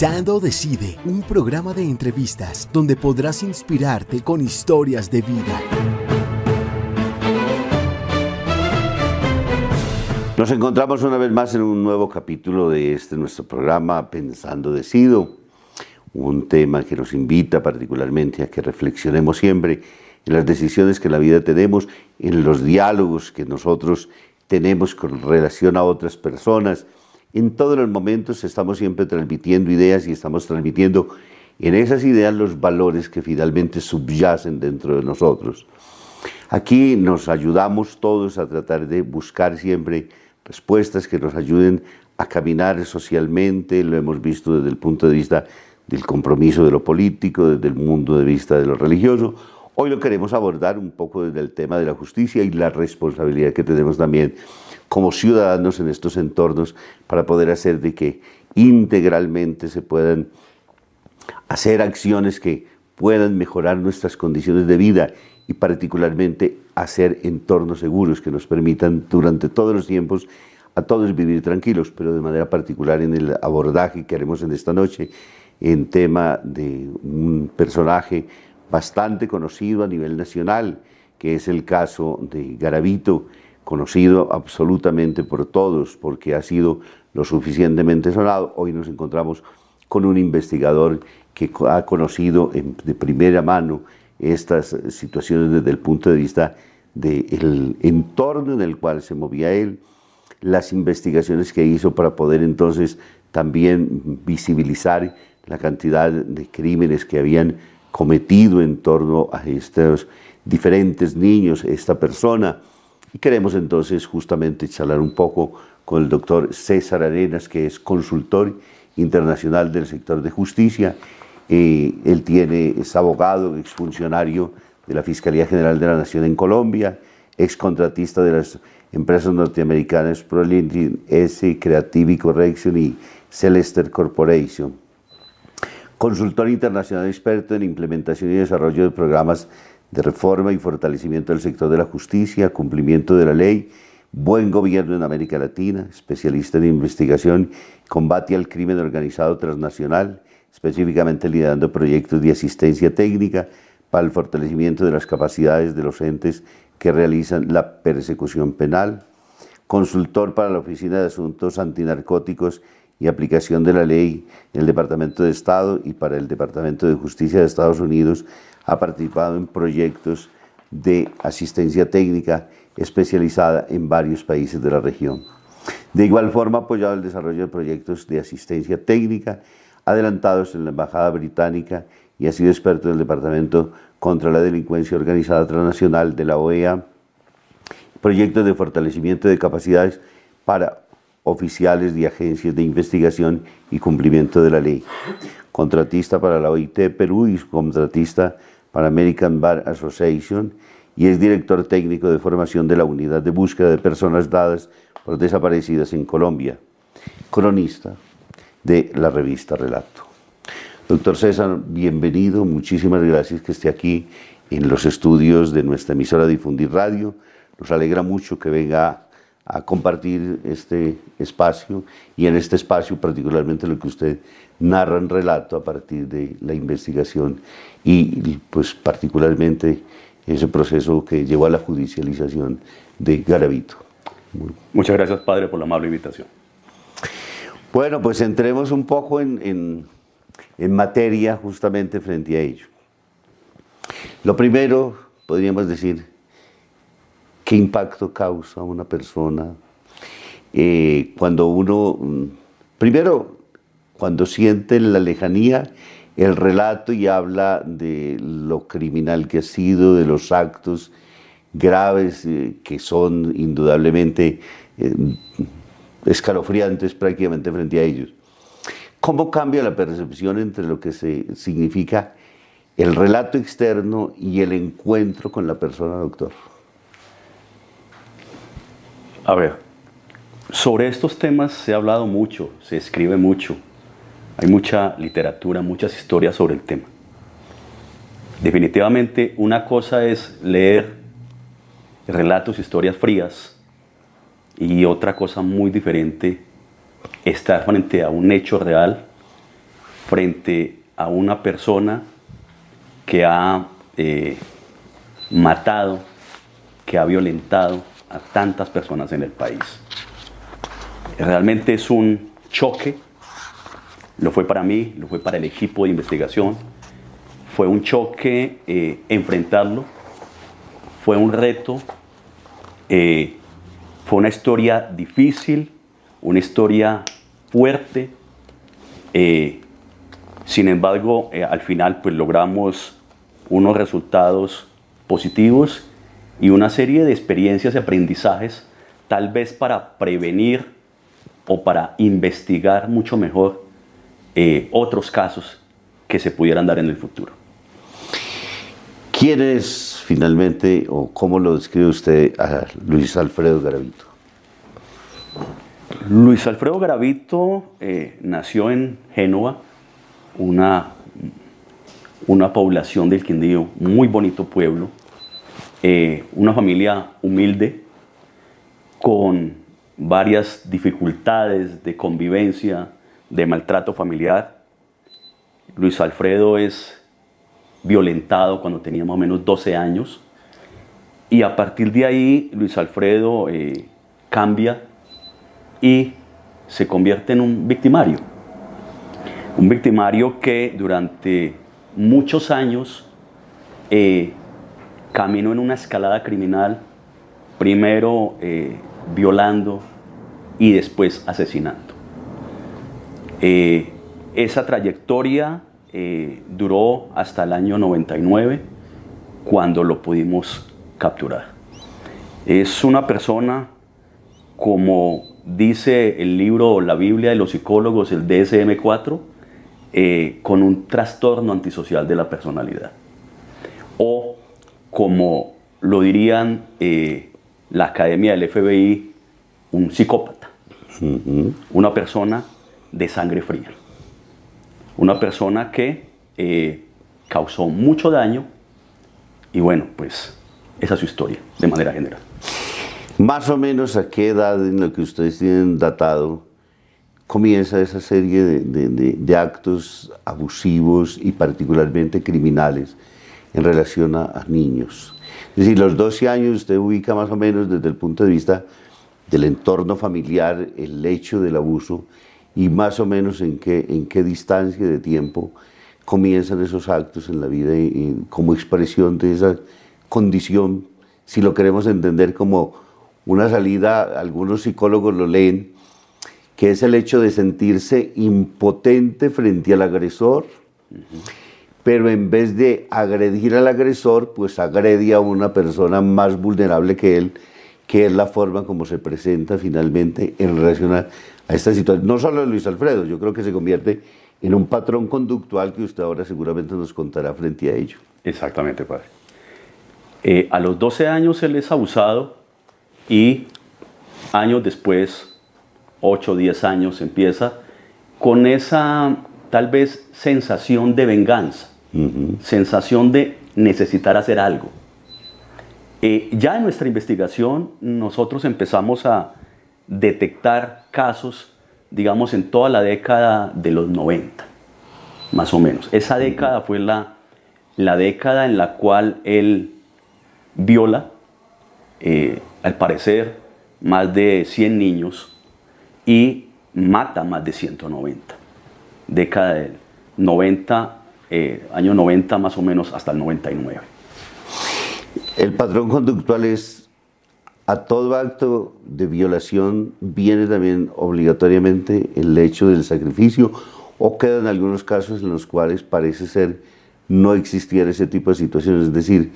Pensando Decide, un programa de entrevistas donde podrás inspirarte con historias de vida. Nos encontramos una vez más en un nuevo capítulo de este nuestro programa Pensando Decido, un tema que nos invita particularmente a que reflexionemos siempre en las decisiones que en la vida tenemos, en los diálogos que nosotros tenemos con relación a otras personas. En todos los momentos estamos siempre transmitiendo ideas y estamos transmitiendo en esas ideas los valores que finalmente subyacen dentro de nosotros. Aquí nos ayudamos todos a tratar de buscar siempre respuestas que nos ayuden a caminar socialmente, lo hemos visto desde el punto de vista del compromiso de lo político, desde el punto de vista de lo religioso. Hoy lo queremos abordar un poco desde el tema de la justicia y la responsabilidad que tenemos también como ciudadanos en estos entornos para poder hacer de que integralmente se puedan hacer acciones que puedan mejorar nuestras condiciones de vida y particularmente hacer entornos seguros que nos permitan durante todos los tiempos a todos vivir tranquilos, pero de manera particular en el abordaje que haremos en esta noche en tema de un personaje bastante conocido a nivel nacional, que es el caso de Garavito, conocido absolutamente por todos porque ha sido lo suficientemente sonado. Hoy nos encontramos con un investigador que ha conocido de primera mano estas situaciones desde el punto de vista del entorno en el cual se movía él, las investigaciones que hizo para poder entonces también visibilizar la cantidad de crímenes que habían cometido en torno a estos diferentes niños, esta persona. Y queremos entonces justamente charlar un poco con el doctor César Arenas, que es consultor internacional del sector de justicia eh, él tiene, es abogado, exfuncionario de la Fiscalía General de la Nación en Colombia, excontratista de las empresas norteamericanas ProLinkedIn S, Creative Correction y Celester Corporation. Consultor internacional experto en implementación y desarrollo de programas de reforma y fortalecimiento del sector de la justicia, cumplimiento de la ley, buen gobierno en América Latina, especialista en investigación, combate al crimen organizado transnacional, específicamente liderando proyectos de asistencia técnica para el fortalecimiento de las capacidades de los entes que realizan la persecución penal, consultor para la Oficina de Asuntos Antinarcóticos y Aplicación de la Ley en el Departamento de Estado y para el Departamento de Justicia de Estados Unidos, ha participado en proyectos de asistencia técnica especializada en varios países de la región. De igual forma, ha apoyado el desarrollo de proyectos de asistencia técnica adelantados en la Embajada Británica y ha sido experto en el Departamento contra la Delincuencia Organizada Transnacional de la OEA, proyectos de fortalecimiento de capacidades para oficiales de agencias de investigación y cumplimiento de la ley, contratista para la OIT Perú y contratista para American Bar Association y es director técnico de formación de la Unidad de Búsqueda de Personas Dadas por Desaparecidas en Colombia, cronista, de la revista Relato. Doctor César, bienvenido, muchísimas gracias que esté aquí en los estudios de nuestra emisora Difundir Radio. Nos alegra mucho que venga a compartir este espacio y en este espacio particularmente lo que usted narra en relato a partir de la investigación y pues particularmente ese proceso que llevó a la judicialización de Garavito. Muchas gracias, padre, por la amable invitación. Bueno, pues entremos un poco en, materia justamente frente a ello. Lo primero, podríamos decir, ¿qué impacto causa una persona eh, cuando uno, mm, primero, cuando siente la lejanía, el relato y habla de lo criminal que ha sido, de los actos graves eh, que son indudablemente eh, escalofriantes prácticamente frente a ellos. ¿Cómo cambia la percepción entre lo que se significa el relato externo y el encuentro con la persona, doctor? A ver, sobre estos temas se ha hablado mucho, se escribe mucho, hay mucha literatura, muchas historias sobre el tema. Definitivamente una cosa es leer relatos, historias frías, y otra cosa muy diferente, estar frente a un hecho real frente a una persona que ha eh, matado, que ha violentado a tantas personas en el país. Realmente es un choque, lo fue para mí, lo fue para el equipo de investigación, fue un choque eh, enfrentarlo, fue un reto, eh, fue una historia difícil, una historia fuerte, eh, sin embargo, al final pues logramos unos resultados positivos y una serie de experiencias y aprendizajes, tal vez para prevenir o para investigar mucho mejor eh, otros casos que se pudieran dar en el futuro. ¿Quién es finalmente o cómo lo describe usted a Luis Alfredo Garavito? Luis Alfredo Garavito eh, nació en Génova, una, una población del Quindío, muy bonito pueblo, eh, una familia humilde, con varias dificultades de convivencia, de maltrato familiar. Luis Alfredo es violentado cuando tenía más o menos 12 años y a partir de ahí Luis Alfredo eh, cambia y se convierte en un victimario. Un victimario que durante muchos años eh, caminó en una escalada criminal, primero eh, violando y después asesinando. Eh, esa trayectoria eh, duró hasta el año 99, cuando lo pudimos capturar. Es una persona, como dice el libro La Biblia de los psicólogos, el DSM-4, con un trastorno antisocial de la personalidad. O como lo dirían eh, la academia del FBI, un psicópata, una persona de sangre fría, una persona que eh, causó mucho daño y bueno, pues esa es su historia de manera general. Más o menos a qué edad en lo que ustedes tienen datado comienza esa serie de actos abusivos y particularmente criminales en relación a, niños. Es decir, los 12 años usted ubica más o menos desde el punto de vista del entorno familiar, el hecho del abuso y más o menos en qué, en qué distancia de tiempo comienzan esos actos en la vida y, como expresión de esa condición, si lo queremos entender como una salida, algunos psicólogos lo leen, que es el hecho de sentirse impotente frente al agresor pero en vez de agredir al agresor, pues agrede a una persona más vulnerable que él, que es la forma como se presenta finalmente en relación a, esta situación. No solo Luis Alfredo, yo creo que se convierte en un patrón conductual que usted ahora seguramente nos contará frente a ello. Exactamente, padre. Eh, a los 12 años él es abusado y años después, 8 o 10 años, empieza con esa tal vez sensación de venganza sensación de necesitar hacer algo. Eh, ya en nuestra investigación nosotros empezamos a detectar casos, digamos, en toda la década de los 90, más o menos. Esa década fue la, la década en la cual él viola, eh, al parecer, más de 100 niños y mata más de 190. Década del 90 eh, año 90 más o menos hasta el 99. El patrón conductual es a todo acto de violación viene también obligatoriamente el hecho del sacrificio o quedan algunos casos en los cuales parece ser no existiera ese tipo de situaciones, es decir,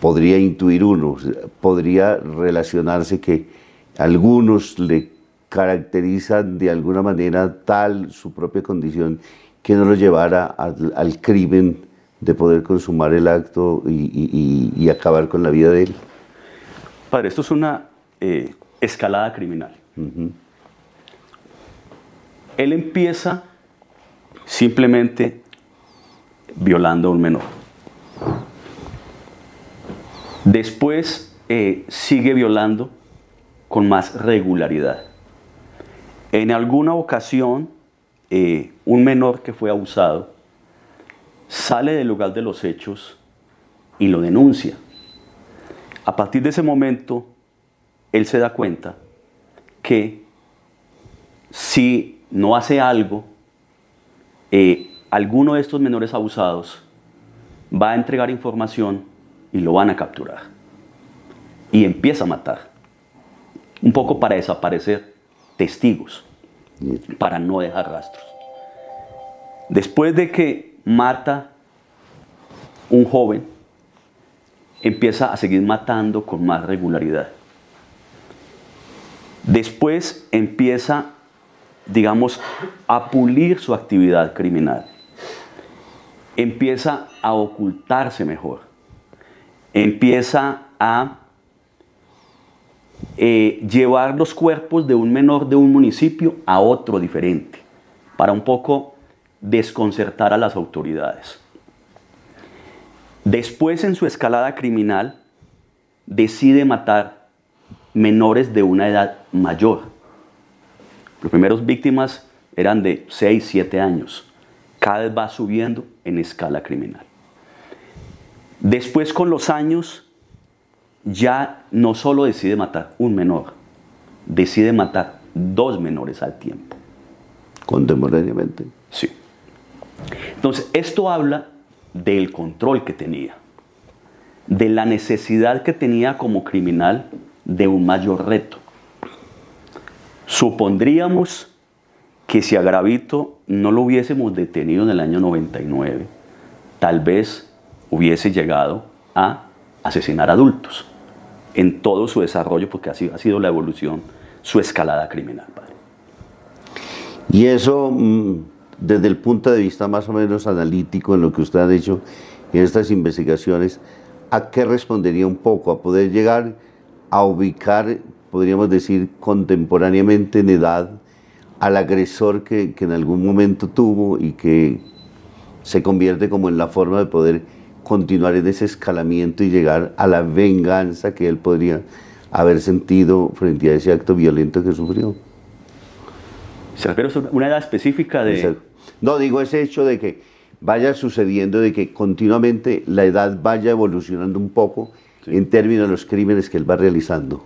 podría intuir uno, podría relacionarse que algunos le caracterizan de alguna manera tal su propia condición que no lo llevara al, crimen de poder consumar el acto y, acabar con la vida de él. Padre, esto es una eh, escalada criminal. Él empieza simplemente violando a un menor. Después eh, sigue violando con más regularidad. En alguna ocasión eh, un menor que fue abusado sale del lugar de los hechos y lo denuncia. A partir de ese momento, él se da cuenta que si no hace algo, eh, alguno de estos menores abusados va a entregar información y lo van a capturar. Y empieza a matar. Un poco para desaparecer testigos, para no dejar rastros. Después de que mata un joven, empieza a seguir matando con más regularidad. Después empieza, digamos, a pulir su actividad criminal. Empieza a ocultarse mejor. Empieza a eh, llevar los cuerpos de un menor de un municipio a otro diferente, para un poco desconcertar a las autoridades. Después en su escalada criminal decide matar menores de una edad mayor. Los primeros víctimas eran de 6, 7 años. Cada vez va subiendo en escala criminal. Después con los años ya no solo decide matar un menor, decide matar dos menores al tiempo. Contemporáneamente. Sí. Entonces, esto habla del control que tenía, de la necesidad que tenía como criminal de un mayor reto. Supondríamos que si a Gravito no lo hubiésemos detenido en el año 99, tal vez hubiese llegado a asesinar adultos en todo su desarrollo, porque así ha sido la evolución, su escalada criminal. Y eso mm, desde el punto de vista más o menos analítico en lo que usted ha dicho en estas investigaciones, ¿a qué respondería un poco? A poder llegar a ubicar, podríamos decir, contemporáneamente en edad al agresor que, que en algún momento tuvo y que se convierte como en la forma de poder continuar en ese escalamiento y llegar a la venganza que él podría haber sentido frente a ese acto violento que sufrió. ¿Se refiere a una edad específica de...? No, digo ese hecho de que vaya sucediendo, de que continuamente la edad vaya evolucionando un poco en términos de los crímenes que él va realizando.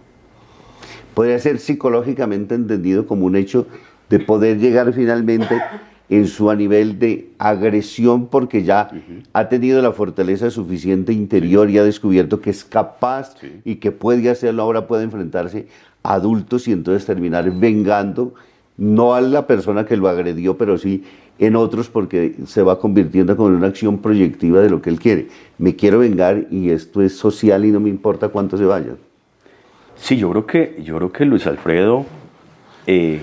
Podría ser psicológicamente entendido como un hecho de poder llegar finalmente en su a nivel de agresión porque ya ha tenido la fortaleza suficiente interior y ha descubierto que es capaz y que puede hacerlo, ahora puede enfrentarse a adultos y entonces terminar vengando no a la persona que lo agredió, pero sí en otros porque se va convirtiendo como en una acción proyectiva de lo que él quiere. Me quiero vengar y esto es social y no me importa cuánto se vaya. Sí, yo creo que, yo creo que Luis Alfredo eh,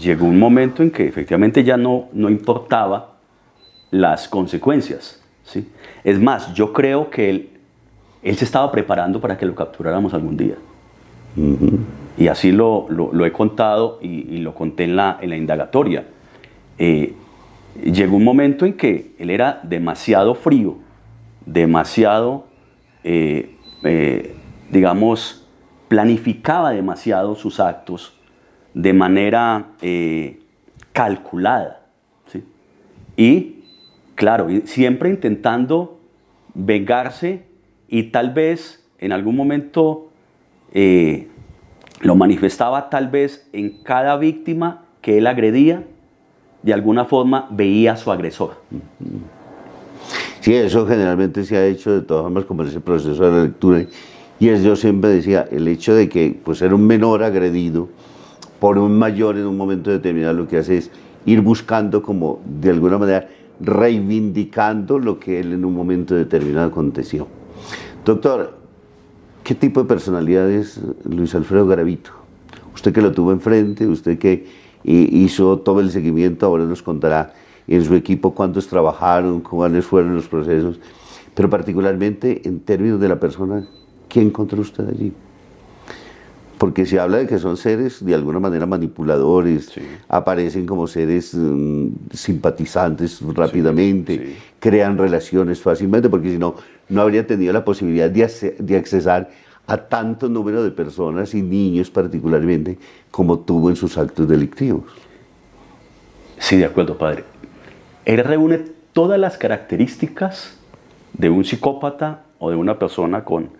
llegó un momento en que efectivamente ya no, no importaba las consecuencias. ¿sí? Es más, yo creo que él, él se estaba preparando para que lo capturáramos algún día. Y así lo, lo, he contado y, lo conté en la, en la indagatoria. Eh, llegó un momento en que él era demasiado frío, demasiado, eh, eh, digamos, planificaba demasiado sus actos de manera calculada. Y, claro, siempre intentando vengarse y tal vez en algún momento lo manifestaba tal vez en cada víctima que él agredía, de alguna forma veía a su agresor. Sí, eso generalmente se ha hecho de todas formas como ese proceso de la lectura. Y es, yo siempre decía, el hecho de que pues, era un menor agredido por un mayor en un momento determinado, lo que hace es ir buscando como de alguna manera reivindicando lo que él en un momento determinado aconteció. Doctor, ¿Qué tipo de personalidad es Luis Alfredo Garavito? Usted que lo tuvo enfrente, usted que hizo todo el seguimiento, ahora nos contará en su equipo cuántos trabajaron, cuáles fueron los procesos, pero particularmente en términos de la persona, ¿qué encontró usted allí? Porque se habla de que son seres de alguna manera manipuladores, aparecen como seres mm, simpatizantes rápidamente, crean relaciones fácilmente, porque si no, no habría tenido la posibilidad de, de accesar a tanto número de personas y niños particularmente como tuvo en sus actos delictivos. Sí, de acuerdo, padre. Él reúne todas las características de un psicópata o de una persona con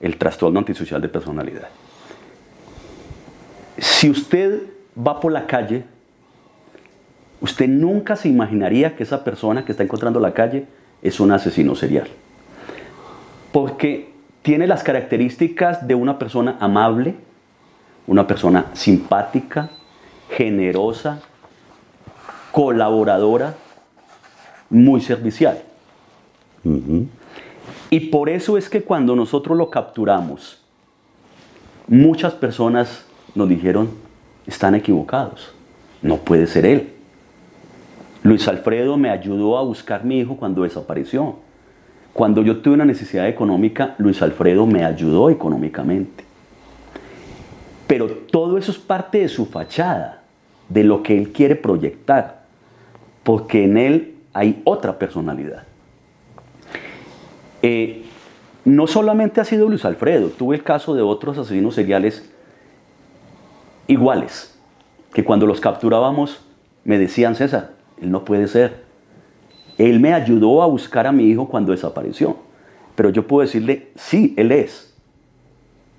el trastorno antisocial de personalidad. Si usted va por la calle, usted nunca se imaginaría que esa persona que está encontrando la calle es un asesino serial. Porque tiene las características de una persona amable, una persona simpática, generosa, colaboradora, muy servicial. Y por eso es que cuando nosotros lo capturamos, muchas personas nos dijeron, están equivocados, no puede ser él. Luis Alfredo me ayudó a buscar mi hijo cuando desapareció. Cuando yo tuve una necesidad económica, Luis Alfredo me ayudó económicamente. Pero todo eso es parte de su fachada, de lo que él quiere proyectar, porque en él hay otra personalidad. Eh, no solamente ha sido Luis Alfredo, tuve el caso de otros asesinos seriales iguales, que cuando los capturábamos me decían, César, él no puede ser. Él me ayudó a buscar a mi hijo cuando desapareció. Pero yo puedo decirle, sí, él es.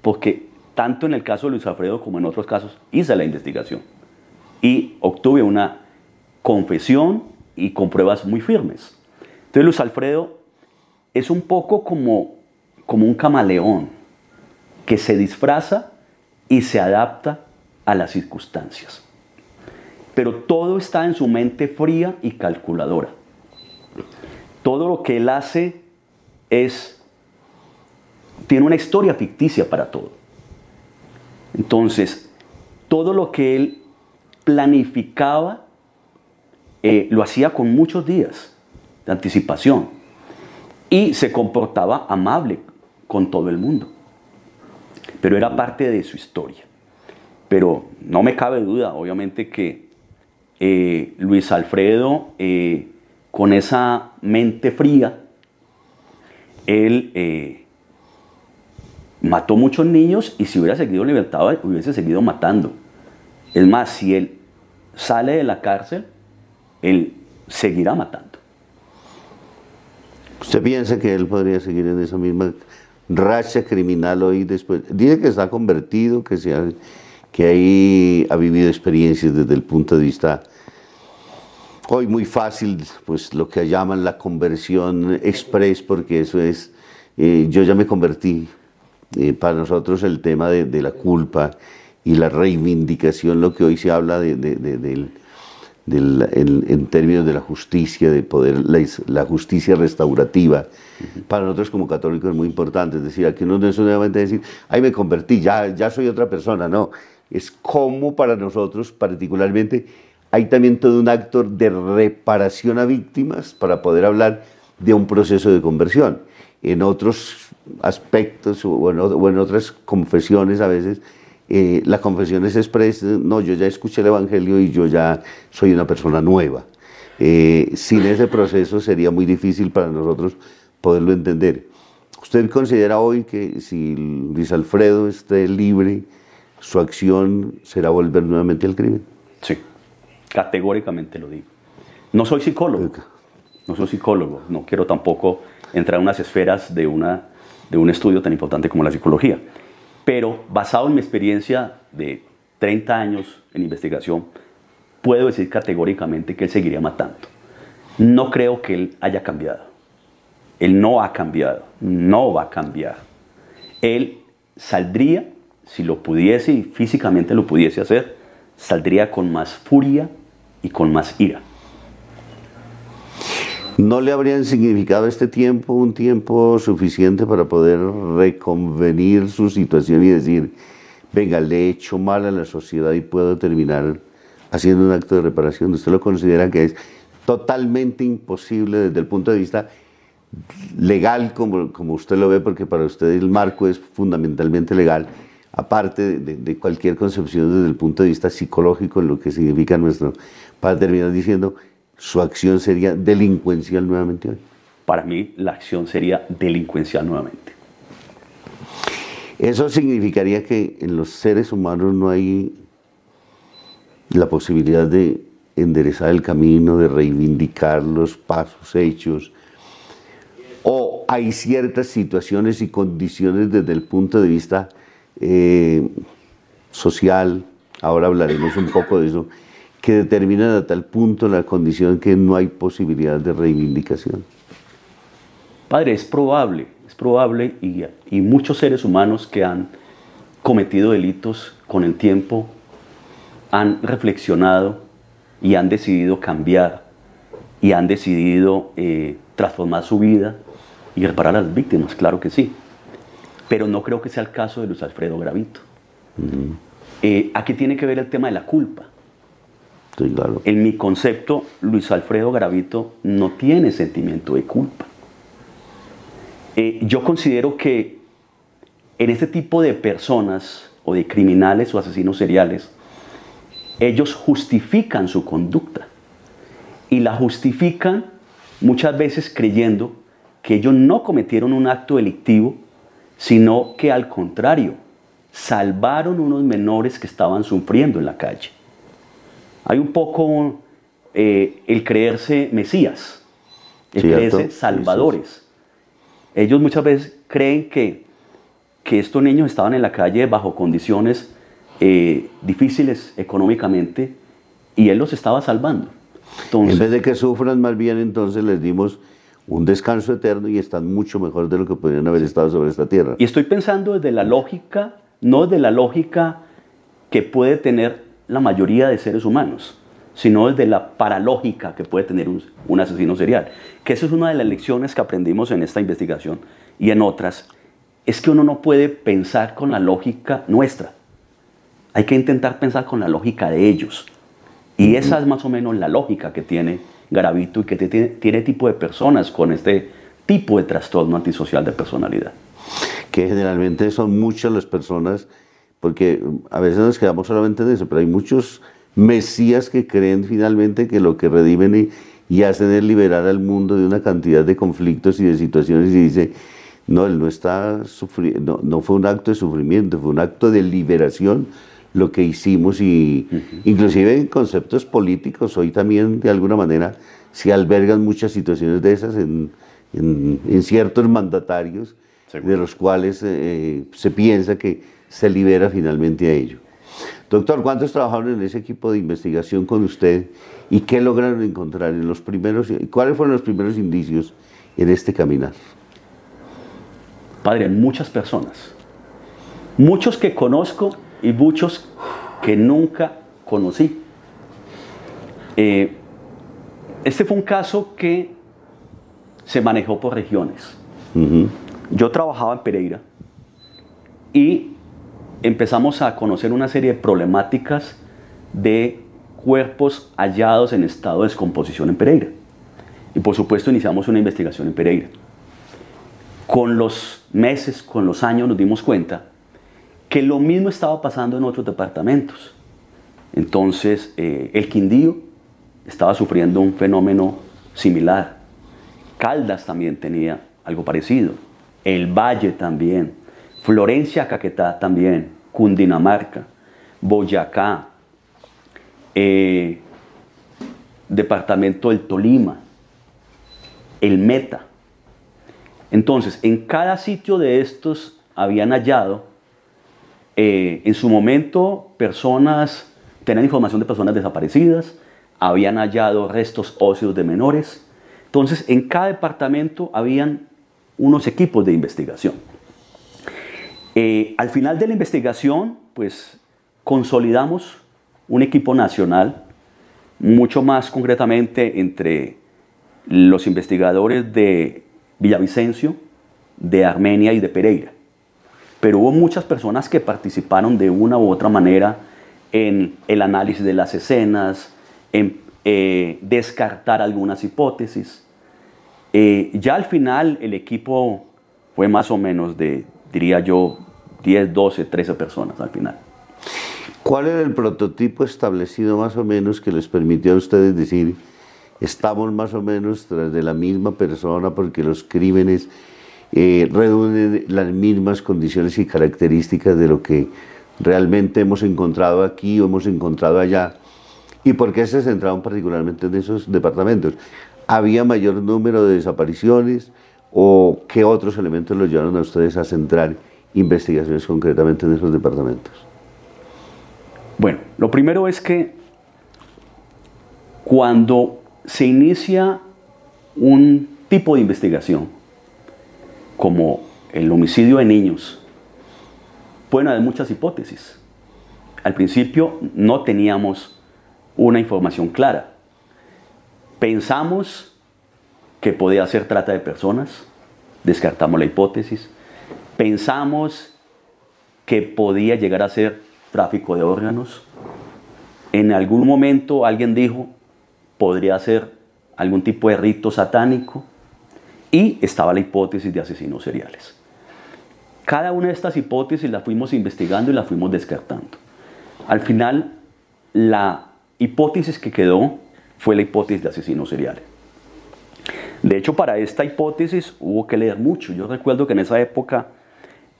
Porque tanto en el caso de Luis Alfredo como en otros casos hice la investigación. Y obtuve una confesión y con pruebas muy firmes. Entonces Luis Alfredo es un poco como, como un camaleón que se disfraza y se adapta a las circunstancias. Pero todo está en su mente fría y calculadora. Todo lo que él hace es, tiene una historia ficticia para todo. Entonces, todo lo que él planificaba eh, lo hacía con muchos días de anticipación y se comportaba amable con todo el mundo. Pero era parte de su historia. Pero no me cabe duda, obviamente, que eh, Luis Alfredo, eh, con esa mente fría, él eh, mató muchos niños y si hubiera seguido libertado, hubiese seguido matando. Es más, si él sale de la cárcel, él seguirá matando. ¿Usted piensa que él podría seguir en esa misma racha criminal hoy después? Dice que está convertido, que se ha que ahí ha vivido experiencias desde el punto de vista hoy muy fácil, pues lo que llaman la conversión express, porque eso es, eh, yo ya me convertí. Eh, para nosotros el tema de, la culpa y la reivindicación, lo que hoy se habla de, del, en, términos de la justicia, de poder, la, justicia restaurativa, para nosotros como católicos es muy importante. Es decir, aquí no es solamente decir, ay, me convertí, ya, ya soy otra persona, no es como para nosotros particularmente hay también todo un acto de reparación a víctimas para poder hablar de un proceso de conversión. En otros aspectos o en, otras confesiones a veces, eh, la confesión es expresa, no, yo ya escuché el Evangelio y yo ya soy una persona nueva. Eh, sin ese proceso sería muy difícil para nosotros poderlo entender. ¿Usted considera hoy que si Luis Alfredo esté libre, su acción será volver nuevamente al crimen. Sí, categóricamente lo digo. No soy psicólogo, no soy psicólogo, no quiero tampoco entrar en unas esferas de, una, de un estudio tan importante como la psicología, pero basado en mi experiencia de 30 años en investigación, puedo decir categóricamente que él seguiría matando. No creo que él haya cambiado. Él no ha cambiado, no va a cambiar. Él saldría si lo pudiese y físicamente lo pudiese hacer, saldría con más furia y con más ira. ¿No le habrían significado este tiempo un tiempo suficiente para poder reconvenir su situación y decir, venga, le he hecho mal a la sociedad y puedo terminar haciendo un acto de reparación? ¿Usted lo considera que es totalmente imposible desde el punto de vista legal, como, como usted lo ve, porque para usted el marco es fundamentalmente legal, aparte de, cualquier concepción desde el punto de vista psicológico, en lo que significa nuestro, para terminar diciendo, su acción sería delincuencial nuevamente hoy. Para mí la acción sería delincuencial nuevamente. Eso significaría que en los seres humanos no hay la posibilidad de enderezar el camino, de reivindicar los pasos hechos, o hay ciertas situaciones y condiciones desde el punto de vista eh, social, ahora hablaremos un poco de eso, que determinan a tal punto la condición que no hay posibilidad de reivindicación. Padre, es probable, es probable y, muchos seres humanos que han cometido delitos con el tiempo han reflexionado y han decidido cambiar y han decidido eh, transformar su vida y reparar a las víctimas, claro que sí. Pero no creo que sea el caso de Luis Alfredo Gravito. Eh, aquí tiene que ver el tema de la culpa. claro. En mi concepto, Luis Alfredo Gravito no tiene sentimiento de culpa. Eh, yo considero que en este tipo de personas o de criminales o asesinos seriales, ellos justifican su conducta y la justifican muchas veces creyendo que ellos no cometieron un acto delictivo, sino que al contrario, salvaron unos menores que estaban sufriendo en la calle. Hay un poco eh, el creerse Mesías, el creerse salvadores. Ellos muchas veces creen que, que estos niños estaban en la calle bajo condiciones eh, difíciles económicamente y Él los estaba salvando. Entonces, en vez de que sufran, más bien entonces les dimos un descanso eterno y están mucho mejor de lo que podrían haber estado sobre esta tierra. Y estoy pensando desde la lógica, no desde la lógica que puede tener la mayoría de seres humanos, sino desde la paralógica que puede tener un, un asesino serial. Que esa es una de las lecciones que aprendimos en esta investigación y en otras, es que uno no puede pensar con la lógica nuestra. Hay que intentar pensar con la lógica de ellos. Y esa es más o menos la lógica que tiene Garavito y que tiene, tiene tipo de personas con este tipo de trastorno antisocial de personalidad. Que generalmente son muchas las personas, porque a veces nos quedamos solamente en eso, pero hay muchos mesías que creen finalmente que lo que redimen y, hacen es liberar al mundo de una cantidad de conflictos y de situaciones y dice, no, él no está sufriendo, no fue un acto de sufrimiento, fue un acto de liberación lo que hicimos y inclusive en conceptos políticos hoy también de alguna manera se albergan muchas situaciones de esas en, en, ciertos mandatarios de los cuales eh, se piensa que se libera finalmente a ello. Doctor, ¿cuántos trabajaron en ese equipo de investigación con usted y qué lograron encontrar en los primeros, cuáles fueron los primeros indicios en este caminar? Padre, muchas personas, muchos que conozco y muchos que nunca conocí. Eh, este fue un caso que se manejó por regiones. Yo trabajaba en Pereira y empezamos a conocer una serie de problemáticas de cuerpos hallados en estado de descomposición en Pereira. Y por supuesto iniciamos una investigación en Pereira. Con los meses, con los años nos dimos cuenta que lo mismo estaba pasando en otros departamentos. Entonces, eh, el Quindío estaba sufriendo un fenómeno similar. Caldas también tenía algo parecido. El Valle también. Florencia, Caquetá también. Cundinamarca. Boyacá. Eh, departamento del Tolima. El Meta. Entonces, en cada sitio de estos habían hallado eh, en su momento, personas tenían información de personas desaparecidas, habían hallado restos óseos de menores. Entonces, en cada departamento habían unos equipos de investigación. Eh, al final de la investigación, pues consolidamos un equipo nacional, mucho más concretamente entre los investigadores de Villavicencio, de Armenia y de Pereira pero hubo muchas personas que participaron de una u otra manera en el análisis de las escenas, en eh, descartar algunas hipótesis. Eh, ya al final el equipo fue más o menos de, diría yo, 10, 12, 13 personas al final. ¿Cuál era el prototipo establecido más o menos que les permitió a ustedes decir, estamos más o menos tras de la misma persona porque los crímenes eh, las mismas condiciones y características de lo que realmente hemos encontrado aquí o hemos encontrado allá ¿Y por qué se centraron particularmente en esos departamentos? ¿Había mayor número de desapariciones o qué otros elementos los llevaron a ustedes a centrar investigaciones concretamente en esos departamentos? Bueno, lo primero es que cuando se inicia un tipo de investigación, como el homicidio de niños, pueden haber muchas hipótesis. Al principio no teníamos una información clara. Pensamos que podía ser trata de personas, descartamos la hipótesis. Pensamos que podía llegar a ser tráfico de órganos. En algún momento alguien dijo, podría ser algún tipo de rito satánico. Y estaba la hipótesis de asesinos seriales. Cada una de estas hipótesis las fuimos investigando y las fuimos descartando. Al final, la hipótesis que quedó fue la hipótesis de asesinos seriales. De hecho, para esta hipótesis hubo que leer mucho. Yo recuerdo que en esa época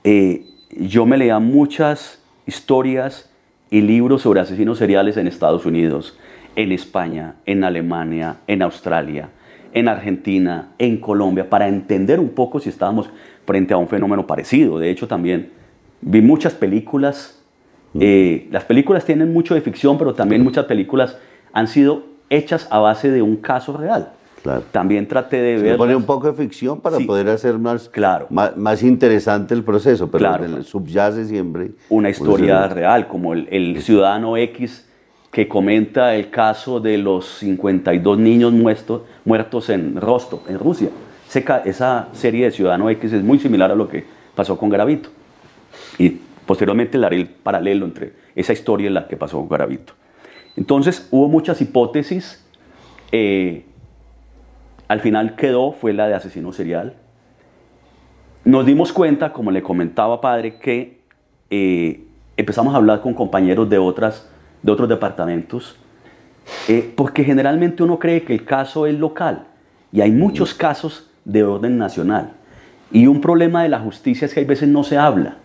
eh, yo me leía muchas historias y libros sobre asesinos seriales en Estados Unidos, en España, en Alemania, en Australia, en Argentina, en Colombia, para entender un poco si estábamos frente a un fenómeno parecido. De hecho, también vi muchas películas. Eh, las películas tienen mucho de ficción, pero también muchas películas han sido hechas a base de un caso real. También traté de ver. Pone un poco de ficción para poder hacer más, claro. más, interesante el proceso, pero subyace siempre. Una historia real, como el, ciudadano X que comenta el caso de los 52 niños muertos, muertos en Rostov, en Rusia. Esa serie de Ciudadano X es muy similar a lo que pasó con Garavito. Y posteriormente le haré el paralelo entre esa historia y la que pasó con Garavito. Entonces hubo muchas hipótesis. Eh, al final quedó, fue la de asesino serial. Nos dimos cuenta, como le comentaba padre, que eh, empezamos a hablar con compañeros de, otras, de otros departamentos, eh, porque generalmente uno cree que el caso es local y hay muchos casos de orden nacional. Y un problema de la justicia es que hay veces no se habla,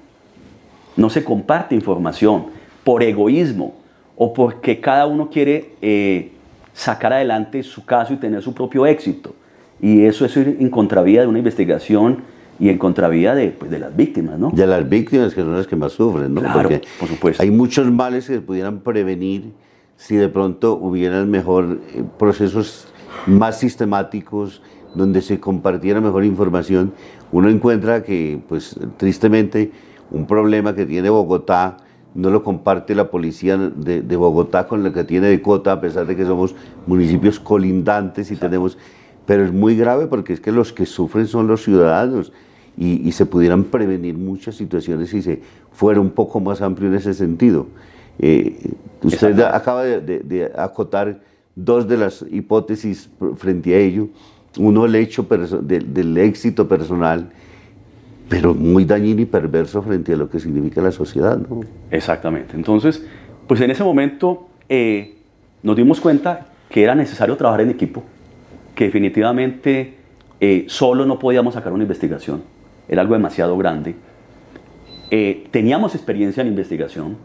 no se comparte información por egoísmo o porque cada uno quiere eh, sacar adelante su caso y tener su propio éxito. Y eso es ir en contravía de una investigación y en contravía de, pues, de las víctimas, ¿no? De las víctimas que son las que más sufren, ¿no? Claro, por supuesto. Hay muchos males que se pudieran prevenir si de pronto hubieran mejor eh, procesos más sistemáticos donde se compartiera mejor información. Uno encuentra que, pues, tristemente, un problema que tiene Bogotá no lo comparte la policía de, Bogotá con la que tiene de Cota, a pesar de que somos municipios colindantes y tenemos... Pero es muy grave porque es que los que sufren son los ciudadanos y, se pudieran prevenir muchas situaciones si se fuera un poco más amplio en ese sentido. Eh, usted acaba de, acotar dos de las hipótesis frente a ello. Uno, el hecho del éxito personal pero muy dañino y perverso frente a lo que significa la sociedad. ¿no? Exactamente. Entonces, pues en ese momento eh, nos dimos cuenta que era necesario trabajar en equipo, que definitivamente eh, solo no podíamos sacar una investigación, era algo demasiado grande. Eh, teníamos experiencia en investigación,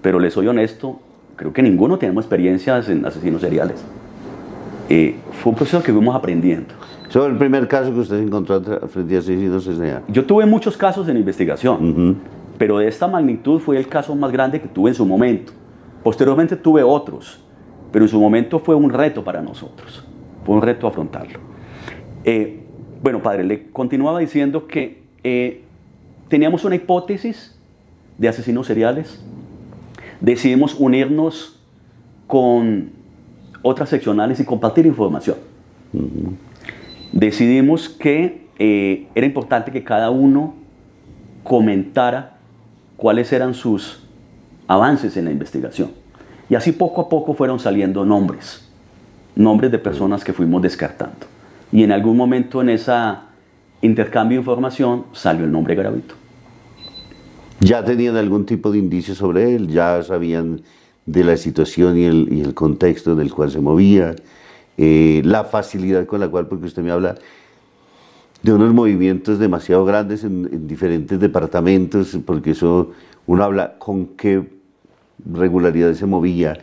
pero les soy honesto, creo que ninguno tenemos experiencias en asesinos seriales. fue un proceso que fuimos aprendiendo. ¿Eso es el primer caso que usted encontró frente a asesinos seriales? Yo tuve muchos casos en investigación, pero de esta magnitud fue el caso más grande que tuve en su momento. Posteriormente tuve otros, pero en su momento fue un reto para nosotros. Fue un reto afrontarlo. Eh, bueno, padre, le continuaba diciendo que eh, teníamos una hipótesis de asesinos seriales. Decidimos unirnos con otras seccionales y compartir información decidimos que eh, era importante que cada uno comentara cuáles eran sus avances en la investigación. Y así poco a poco fueron saliendo nombres, nombres de personas que fuimos descartando. Y en algún momento en ese intercambio de información salió el nombre Garavito. ¿Ya tenían algún tipo de indicio sobre él? ¿Ya sabían de la situación y el, y el contexto en el cual se movía? Eh, la facilidad con la cual, porque usted me habla de unos movimientos demasiado grandes en, diferentes departamentos, porque eso uno habla con qué regularidad se movía,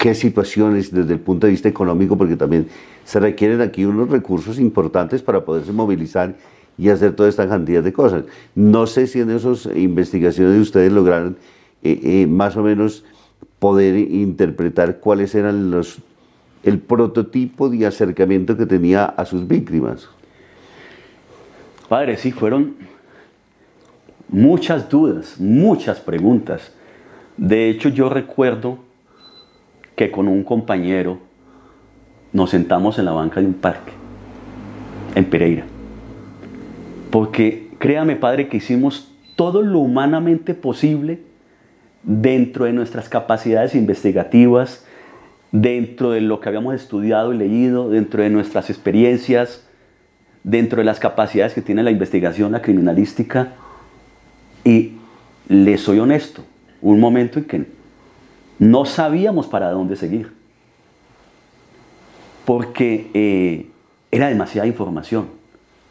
qué situaciones desde el punto de vista económico, porque también se requieren aquí unos recursos importantes para poderse movilizar y hacer toda esta cantidad de cosas. No sé si en esas investigaciones ustedes lograron eh, eh, más o menos poder interpretar cuáles eran los el prototipo de acercamiento que tenía a sus víctimas. Padre, sí, fueron muchas dudas, muchas preguntas. De hecho, yo recuerdo que con un compañero nos sentamos en la banca de un parque, en Pereira. Porque créame, Padre, que hicimos todo lo humanamente posible dentro de nuestras capacidades investigativas, dentro de lo que habíamos estudiado y leído, dentro de nuestras experiencias, dentro de las capacidades que tiene la investigación, la criminalística. Y le soy honesto, un momento en que no sabíamos para dónde seguir, porque eh, era demasiada información.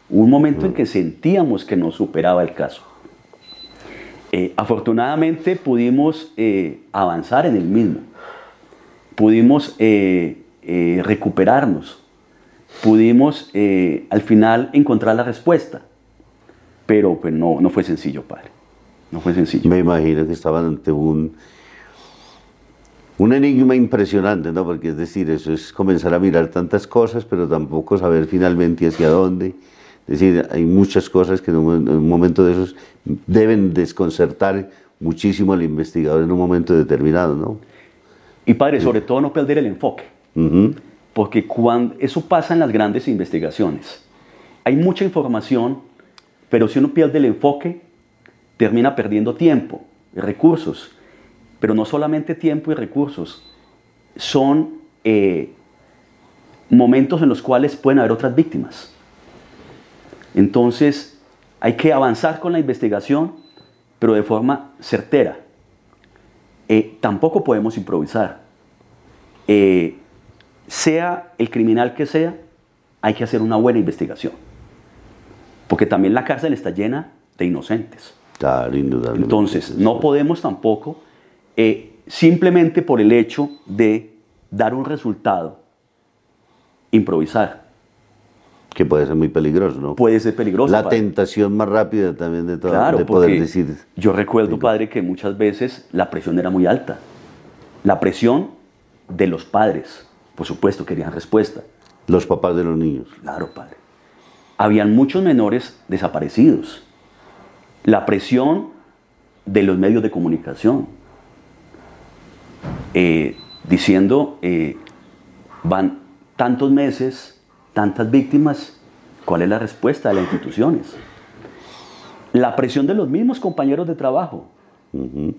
Un momento en que sentíamos que nos superaba el caso. Eh, afortunadamente pudimos eh, avanzar en el mismo pudimos recuperarnos, pudimos al final encontrar la respuesta, pero pues no, no fue sencillo, padre, no fue sencillo. Me imagino que estaban ante un, un enigma impresionante, ¿no? Porque es decir, eso es comenzar a mirar tantas cosas, pero tampoco saber finalmente hacia dónde. Es decir, hay muchas cosas que en un, momento de esos deben desconcertar muchísimo al investigador en un momento determinado, ¿no? Y padre, sobre todo no perder el enfoque. Porque cuando, eso pasa en las grandes investigaciones. Hay mucha información, pero si uno pierde el enfoque, termina perdiendo tiempo y recursos. Pero no solamente tiempo y recursos, son eh, momentos en los cuales pueden haber otras víctimas. Entonces, hay que avanzar con la investigación, pero de forma certera. Eh, tampoco podemos improvisar. Eh, sea el criminal que sea, hay que hacer una buena investigación. Porque también la cárcel está llena de inocentes. Claro, indudablemente. Entonces, no podemos tampoco, eh, simplemente por el hecho de dar un resultado, improvisar. Que puede ser muy peligroso, ¿no? Puede ser peligroso. La tentación más rápida también de, todo, claro, de poder decir. Yo recuerdo, padre, que muchas veces la presión era muy alta. La presión de los padres, por supuesto, querían respuesta. Los papás de los niños. Claro, padre. Habían muchos menores desaparecidos. La presión de los medios de comunicación, eh, diciendo, eh, van tantos meses tantas víctimas, ¿cuál es la respuesta de las instituciones? La presión de los mismos compañeros de trabajo.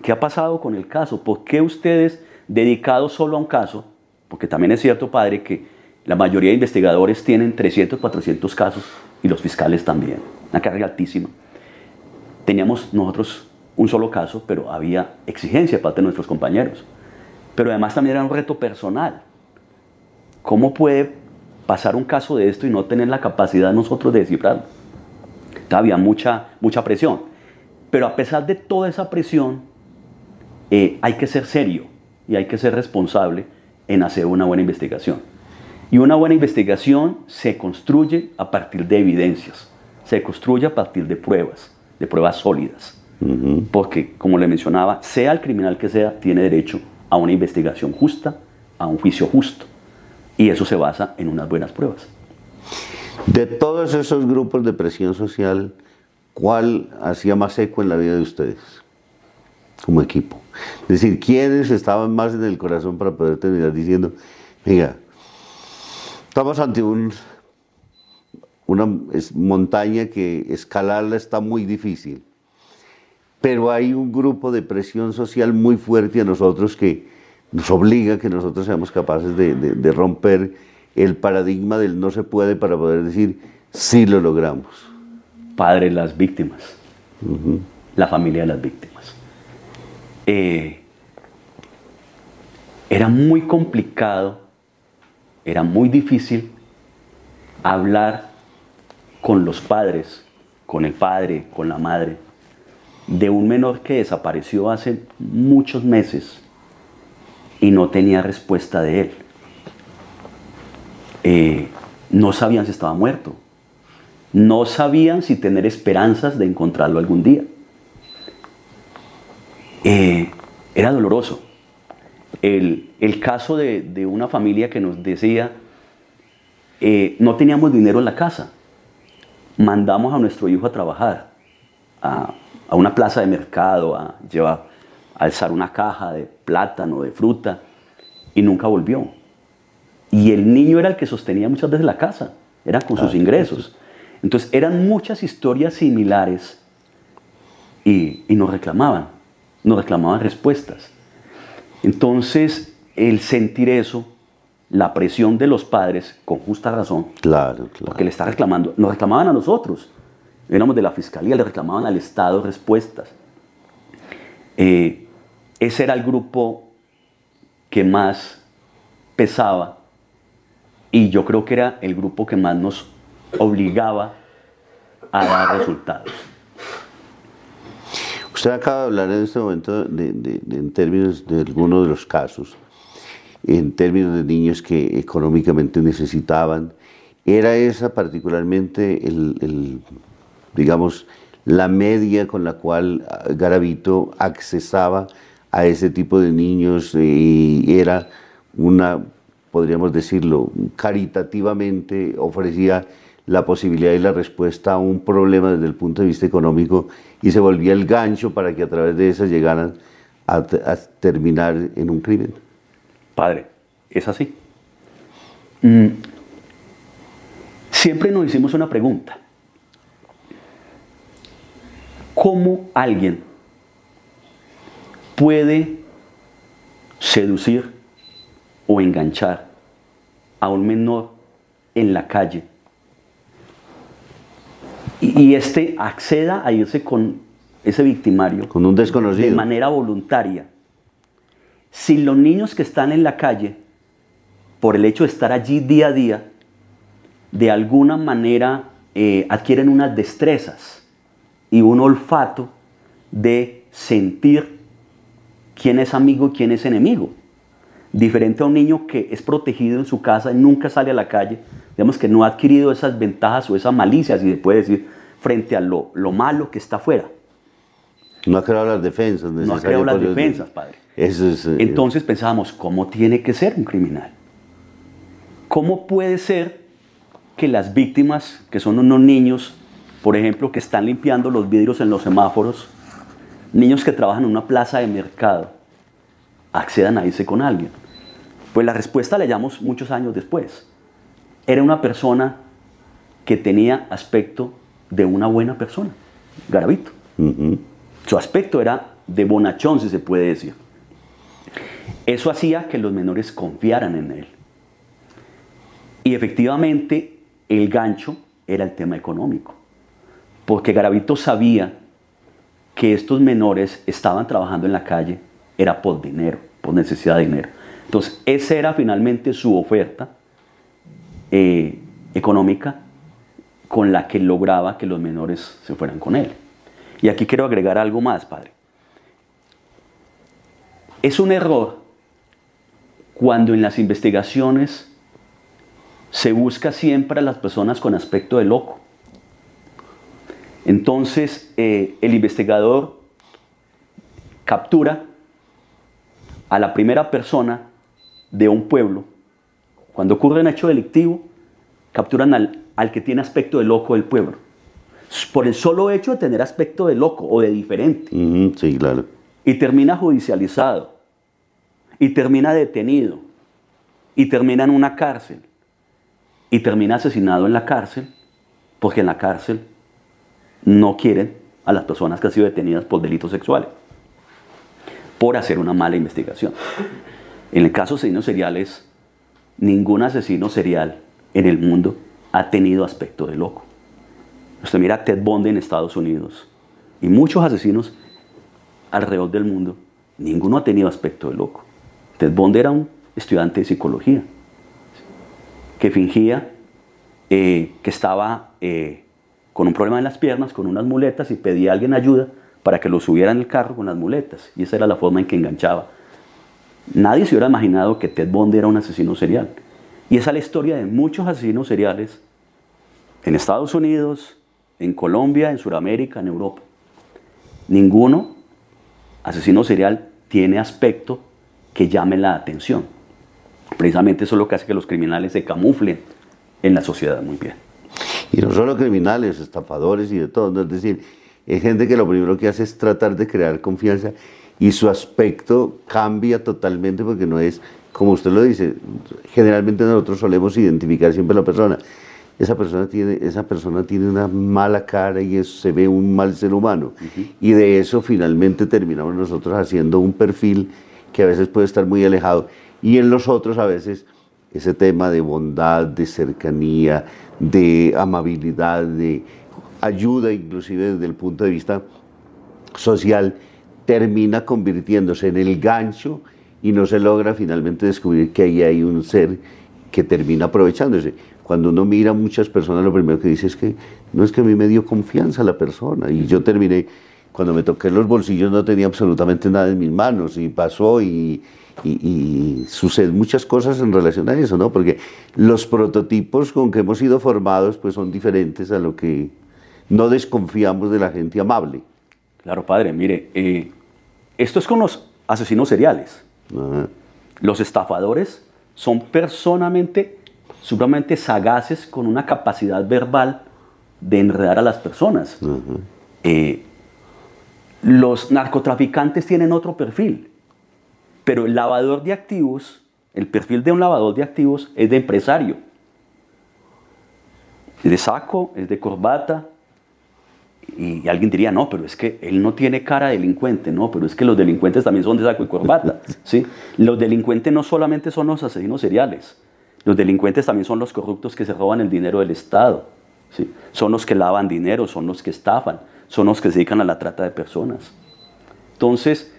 ¿Qué ha pasado con el caso? ¿Por qué ustedes, dedicados solo a un caso, porque también es cierto, padre, que la mayoría de investigadores tienen 300, 400 casos y los fiscales también, una carga altísima. Teníamos nosotros un solo caso, pero había exigencia de parte de nuestros compañeros. Pero además también era un reto personal. ¿Cómo puede pasar un caso de esto y no tener la capacidad nosotros de descifrarlo. Había mucha, mucha presión. Pero a pesar de toda esa presión, eh, hay que ser serio y hay que ser responsable en hacer una buena investigación. Y una buena investigación se construye a partir de evidencias, se construye a partir de pruebas, de pruebas sólidas. Porque, como le mencionaba, sea el criminal que sea, tiene derecho a una investigación justa, a un juicio justo. Y eso se basa en unas buenas pruebas. De todos esos grupos de presión social, ¿cuál hacía más eco en la vida de ustedes como equipo? Es decir, ¿quiénes estaban más en el corazón para poder terminar diciendo, mira, estamos ante un, una montaña que escalarla está muy difícil, pero hay un grupo de presión social muy fuerte a nosotros que nos obliga a que nosotros seamos capaces de, romper el paradigma del no se puede para poder decir sí lo logramos. Padre, las víctimas, la familia de las víctimas. Eh, era muy complicado, era muy difícil hablar con los padres, con el padre, con la madre, de un menor que desapareció hace muchos meses y no tenía respuesta de él. Eh, no sabían si estaba muerto. No sabían si tener esperanzas de encontrarlo algún día. Eh, era doloroso. El, caso de, una familia que nos decía, eh, no teníamos dinero en la casa, mandamos a nuestro hijo a trabajar a, una plaza de mercado, a llevar, a alzar una caja de plátano, de fruta, y nunca volvió. Y el niño era el que sostenía muchas veces la casa, era con sus ah, ingresos. Entonces eran muchas historias similares y, y nos reclamaban, nos reclamaban respuestas. Entonces, el sentir eso, la presión de los padres, con justa razón, claro, claro. porque le está reclamando, nos reclamaban a nosotros, éramos de la fiscalía, le reclamaban al Estado respuestas. Eh, ese era el grupo que más pesaba y yo creo que era el grupo que más nos obligaba a dar resultados. Usted acaba de hablar en este momento en términos de algunos de los casos, en términos de niños que económicamente necesitaban. ¿Era esa particularmente el, digamos, la media con la cual Garavito accesaba a ese tipo de niños y era una, podríamos decirlo, caritativamente ofrecía la posibilidad y la respuesta a un problema desde el punto de vista económico y se volvía el gancho para que a través de esas llegaran a, terminar en un crimen. Padre, es así. Mm. Siempre nos hicimos una pregunta. ¿Cómo alguien puede seducir o enganchar a un menor en la calle y, este acceda a irse con ese victimario. Con un desconocido. De manera voluntaria. Si los niños que están en la calle, por el hecho de estar allí día a día, de alguna manera eh, adquieren unas destrezas y un olfato de sentir quién es amigo y quién es enemigo. Diferente a un niño que es protegido en su casa y nunca sale a la calle, digamos que no ha adquirido esas ventajas o esa malicia, si se puede decir, frente a lo, malo que está afuera. No ha creado las defensas. No ha creado las defensas, padre. Eso es, eh, Entonces pensábamos, ¿cómo tiene que ser un criminal? ¿Cómo puede ser que las víctimas, que son unos niños, por ejemplo, que están limpiando los vidrios en los semáforos, niños que trabajan en una plaza de mercado, accedan a irse con alguien? Pues la respuesta la hallamos muchos años después. Era una persona que tenía aspecto de una buena persona, Garavito. Su aspecto era de bonachón, si se puede decir. Eso hacía que los menores confiaran en él. Y efectivamente el gancho era el tema económico, porque Garavito sabía que estos menores estaban trabajando en la calle, era por dinero, por necesidad de dinero. Entonces, esa era finalmente su oferta eh, económica con la que lograba que los menores se fueran con él. Y aquí quiero agregar algo más, padre. Es un error cuando en las investigaciones se busca siempre a las personas con aspecto de loco. Entonces eh, el investigador captura a la primera persona de un pueblo. Cuando ocurre un hecho delictivo, capturan al, al que tiene aspecto de loco del pueblo. Por el solo hecho de tener aspecto de loco o de diferente. sí, claro. Y termina judicializado. Y termina detenido. Y termina en una cárcel. Y termina asesinado en la cárcel. Porque en la cárcel no quieren a las personas que han sido detenidas por delitos sexuales. Por hacer una mala investigación. En el caso de asesinos seriales, ningún asesino serial en el mundo ha tenido aspecto de loco. Usted mira a Ted Bundy en Estados Unidos y muchos asesinos alrededor del mundo, ninguno ha tenido aspecto de loco. Ted Bundy era un estudiante de psicología que fingía eh, que estaba eh, con un problema en las piernas, con unas muletas y pedía a alguien ayuda para que lo subiera en el carro con las muletas. Y esa era la forma en que enganchaba Nadie se hubiera imaginado que Ted Bundy era un asesino serial. Y esa es la historia de muchos asesinos seriales en Estados Unidos, en Colombia, en Sudamérica, en Europa. Ninguno asesino serial tiene aspecto que llame la atención. Precisamente eso es lo que hace que los criminales se camuflen en la sociedad muy bien. Y no solo criminales, estafadores y de todo. Es decir, hay gente que lo primero que hace es tratar de crear confianza y su aspecto cambia totalmente porque no es, como usted lo dice, generalmente nosotros solemos identificar siempre a la persona. Esa persona tiene, esa persona tiene una mala cara y se ve un mal ser humano. Y de eso finalmente terminamos nosotros haciendo un perfil que a veces puede estar muy alejado. Y en los otros a veces ese tema de bondad, de cercanía, de amabilidad, de ayuda inclusive desde el punto de vista social, termina convirtiéndose en el gancho y no se logra finalmente descubrir que ahí hay un ser que termina aprovechándose. Cuando uno mira a muchas personas, lo primero que dice es que no es que a mí me dio confianza la persona y yo terminé, cuando me toqué los bolsillos no tenía absolutamente nada en mis manos y pasó y, y, suceden muchas cosas en relación a eso, ¿no? Porque los prototipos con que hemos sido formados pues son diferentes a lo que no desconfiamos de la gente amable. Claro, padre, mire, eh, esto es con los asesinos seriales. Los estafadores son personalmente, sumamente sagaces con una capacidad verbal de enredar a las personas. Eh, los narcotraficantes tienen otro perfil. Pero el lavador de activos, el perfil de un lavador de activos es de empresario. Es de saco, es de corbata. Y alguien diría, no, pero es que él no tiene cara de delincuente, no, pero es que los delincuentes también son de saco y corbata. ¿sí? Los delincuentes no solamente son los asesinos seriales, los delincuentes también son los corruptos que se roban el dinero del Estado. ¿sí? Son los que lavan dinero, son los que estafan, son los que se dedican a la trata de personas. Entonces,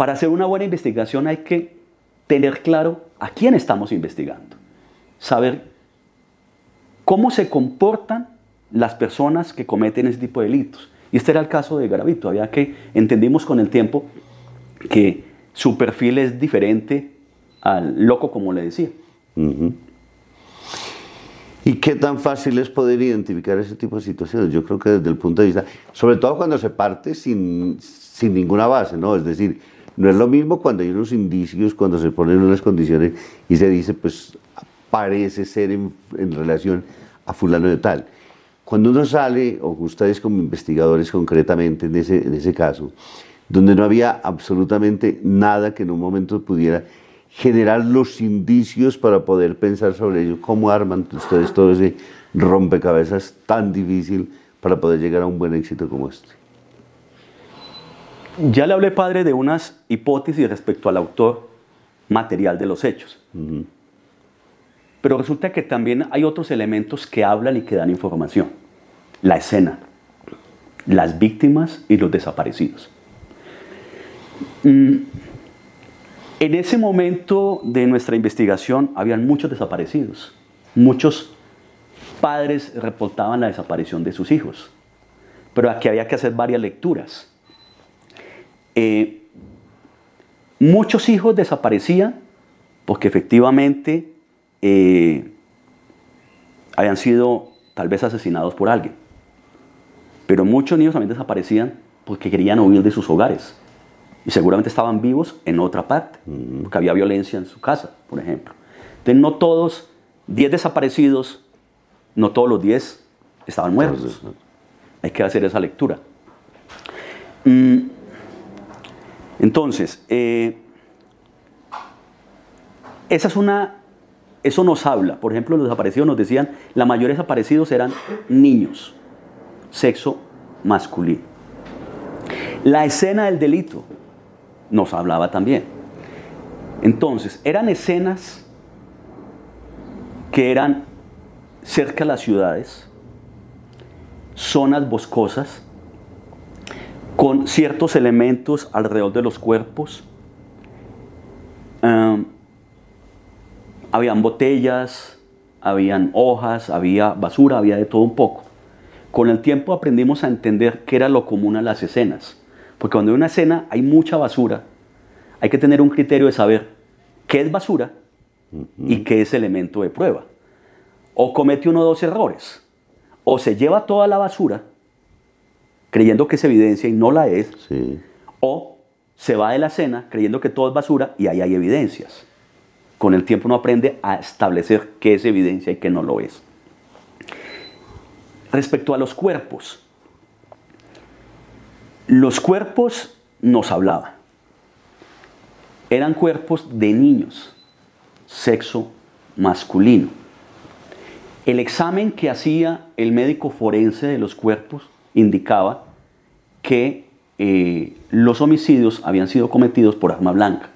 para hacer una buena investigación hay que tener claro a quién estamos investigando, saber cómo se comportan las personas que cometen ese tipo de delitos. Y este era el caso de Garavito, había que entendimos con el tiempo que su perfil es diferente al loco, como le decía. ¿Y qué tan fácil es poder identificar ese tipo de situaciones? Yo creo que desde el punto de vista, sobre todo cuando se parte sin, sin ninguna base, ¿no? Es decir, no es lo mismo cuando hay unos indicios, cuando se ponen unas condiciones y se dice, pues parece ser en, relación a fulano de tal. Cuando uno sale, o ustedes como investigadores concretamente en ese, en ese caso, donde no había absolutamente nada que en un momento pudiera generar los indicios para poder pensar sobre ello, cómo arman ustedes todo ese rompecabezas tan difícil para poder llegar a un buen éxito como este. Ya le hablé, padre, de unas hipótesis respecto al autor material de los hechos. Pero resulta que también hay otros elementos que hablan y que dan información. La escena, las víctimas y los desaparecidos. Mm, en ese momento de nuestra investigación habían muchos desaparecidos. Muchos padres reportaban la desaparición de sus hijos. Pero aquí había que hacer varias lecturas. Eh, muchos hijos desaparecían porque efectivamente eh, habían sido tal vez asesinados por alguien. Pero muchos niños también desaparecían porque querían huir de sus hogares. Y seguramente estaban vivos en otra parte, porque había violencia en su casa, por ejemplo. Entonces no todos, 10 desaparecidos, no todos los 10 estaban muertos. Hay que hacer esa lectura. Mm, entonces, eh, esa es una, eso nos habla. Por ejemplo, los desaparecidos nos decían, la mayoría desaparecidos eran niños, sexo masculino. La escena del delito nos hablaba también. Entonces, eran escenas que eran cerca de las ciudades, zonas boscosas, con ciertos elementos alrededor de los cuerpos. habían botellas, habían hojas, había basura, había de todo un poco. Con el tiempo aprendimos a entender qué era lo común a las escenas. Porque cuando hay una escena hay mucha basura, hay que tener un criterio de saber qué es basura y qué es elemento de prueba. O comete uno o dos errores. O se lleva toda la basura creyendo que es evidencia y no la es. Sí. O se va de la escena creyendo que todo es basura y ahí hay evidencias. Con el tiempo uno aprende a establecer qué es evidencia y qué no lo es. Respecto a los cuerpos, los cuerpos nos hablaban. Eran cuerpos de niños, sexo masculino. El examen que hacía el médico forense de los cuerpos indicaba que eh, los homicidios habían sido cometidos por arma blanca.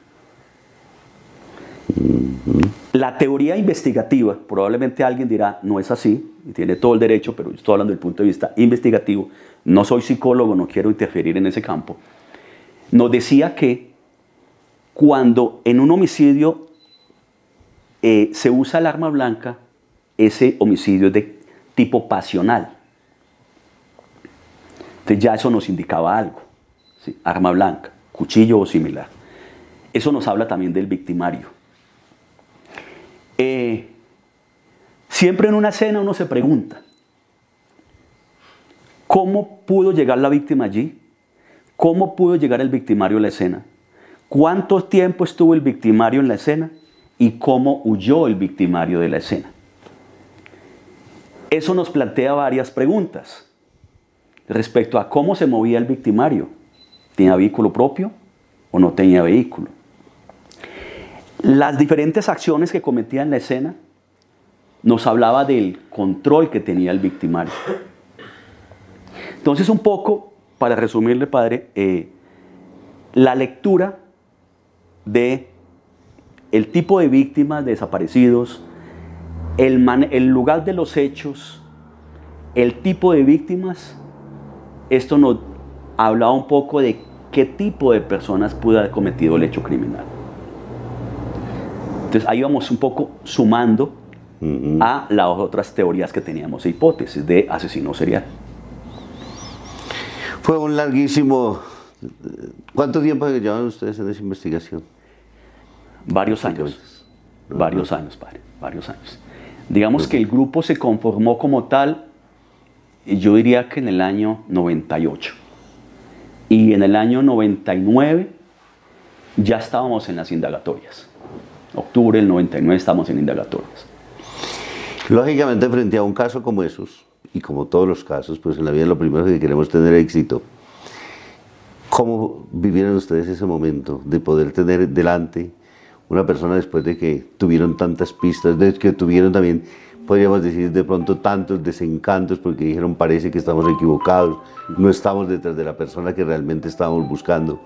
La teoría investigativa, probablemente alguien dirá, no es así, y tiene todo el derecho, pero yo estoy hablando del punto de vista investigativo, no soy psicólogo, no quiero interferir en ese campo, nos decía que cuando en un homicidio eh, se usa el arma blanca, ese homicidio es de tipo pasional. Entonces ya eso nos indicaba algo. Arma blanca, cuchillo o similar. Eso nos habla también del victimario. Eh, siempre en una escena uno se pregunta, ¿cómo pudo llegar la víctima allí? ¿Cómo pudo llegar el victimario a la escena? ¿Cuánto tiempo estuvo el victimario en la escena? ¿Y cómo huyó el victimario de la escena? Eso nos plantea varias preguntas respecto a cómo se movía el victimario. ¿Tenía vehículo propio o no tenía vehículo? Las diferentes acciones que cometía en la escena nos hablaba del control que tenía el victimario. Entonces, un poco, para resumirle, padre, eh, la lectura de el tipo de víctimas, desaparecidos, el, el lugar de los hechos, el tipo de víctimas, esto nos hablaba un poco de qué tipo de personas pudo haber cometido el hecho criminal. Entonces ahí vamos un poco sumando a las otras teorías que teníamos e hipótesis de asesino serial. Fue un larguísimo... ¿Cuánto tiempo llevan ustedes en esa investigación? Varios años. Varios años, padre. Varios años. Digamos que el grupo se conformó como tal, yo diría que en el año 98. Y en el año 99 ya estábamos en las indagatorias. Octubre del 99 estamos en indagatorias. Lógicamente, frente a un caso como esos, y como todos los casos, pues en la vida lo primero que queremos tener éxito. ¿Cómo vivieron ustedes ese momento de poder tener delante una persona después de que tuvieron tantas pistas, de que tuvieron también, podríamos decir, de pronto tantos desencantos porque dijeron parece que estamos equivocados, no estamos detrás de la persona que realmente estábamos buscando?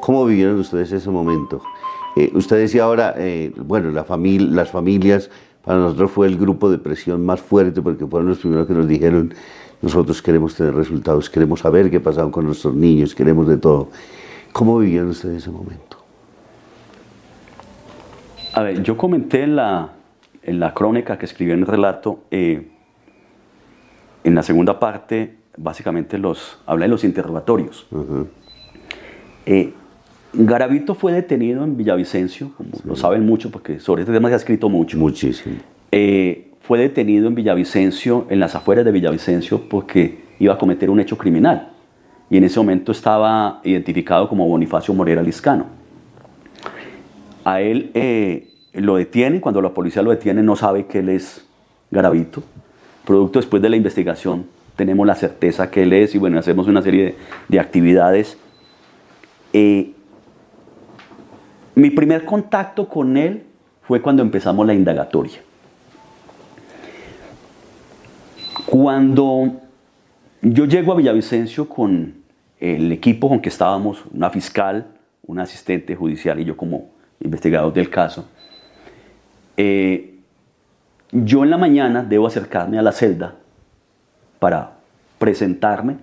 ¿Cómo vivieron ustedes ese momento? Eh, usted decía ahora, eh, bueno, la familia, las familias para nosotros fue el grupo de presión más fuerte porque fueron los primeros que nos dijeron, nosotros queremos tener resultados, queremos saber qué pasado con nuestros niños, queremos de todo. ¿Cómo vivieron ustedes ese momento? A ver, yo comenté en la, en la crónica que escribí en el relato, eh, en la segunda parte, básicamente los, hablé de los interrogatorios. Eh, Garavito fue detenido en Villavicencio, como lo saben mucho, porque sobre este tema se ha escrito mucho. Muchísimo. Eh, fue detenido en Villavicencio, en las afueras de Villavicencio, porque iba a cometer un hecho criminal. Y en ese momento estaba identificado como Bonifacio Morera Liscano. A él eh, lo detienen, cuando la policía lo detiene no sabe que él es Garavito. Producto después de la investigación tenemos la certeza que él es y bueno, hacemos una serie de, de actividades. Eh, mi primer contacto con él fue cuando empezamos la indagatoria. Cuando yo llego a Villavicencio con el equipo con que estábamos, una fiscal, un asistente judicial y yo como investigador del caso, eh, yo en la mañana debo acercarme a la celda para presentarme,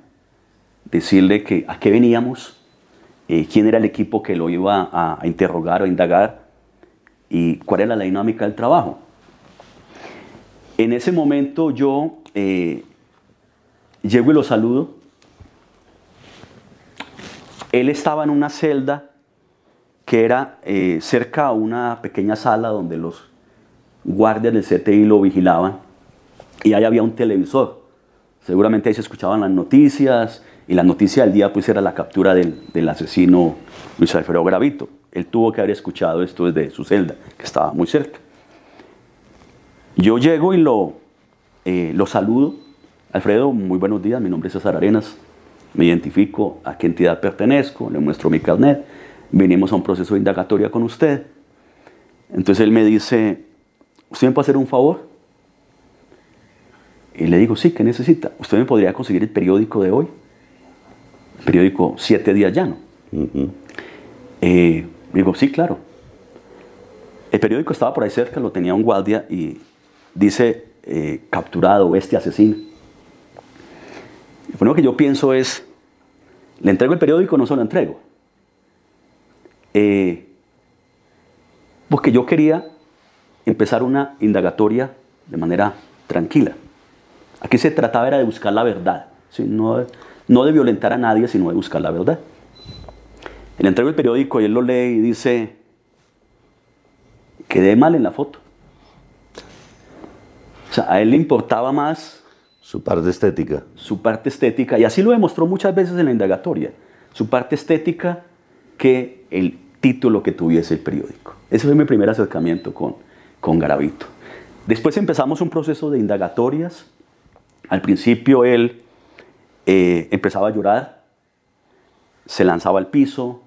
decirle que a qué veníamos, eh, quién era el equipo que lo iba a, interrogar o a indagar y cuál era la dinámica del trabajo. En ese momento yo eh, llego y lo saludo. Él estaba en una celda que era eh, cerca a una pequeña sala donde los guardias del CTI lo vigilaban y ahí había un televisor. Seguramente ahí se escuchaban las noticias y la noticia del día pues era la captura del, del asesino Luis Alfredo Gravito. Él tuvo que haber escuchado esto desde su celda, que estaba muy cerca. Yo llego y lo, eh, lo saludo. Alfredo, muy buenos días, mi nombre es César Arenas, me identifico a qué entidad pertenezco, le muestro mi carnet, vinimos a un proceso de indagatoria con usted. Entonces él me dice, ¿usted me puede hacer un favor? Y le digo, sí, ¿qué necesita? ¿Usted me podría conseguir el periódico de hoy? El periódico Siete Días Llano. Eh, digo, sí, claro. El periódico estaba por ahí cerca, lo tenía un guardia y dice, eh, capturado este asesino. Lo primero que yo pienso es, ¿le entrego el periódico o no se lo entrego? Eh, porque yo quería empezar una indagatoria de manera tranquila. Aquí se trataba era de buscar la verdad, no, no de violentar a nadie, sino de buscar la verdad. Le entrego el periódico y él lo lee y dice, quedé mal en la foto. O sea, a él le importaba más su parte estética. Su parte estética, y así lo demostró muchas veces en la indagatoria, su parte estética que el título que tuviese el periódico. Ese fue mi primer acercamiento con, con. Después empezamos un proceso de indagatorias. Al principio él eh, empezaba a llorar, se lanzaba al piso,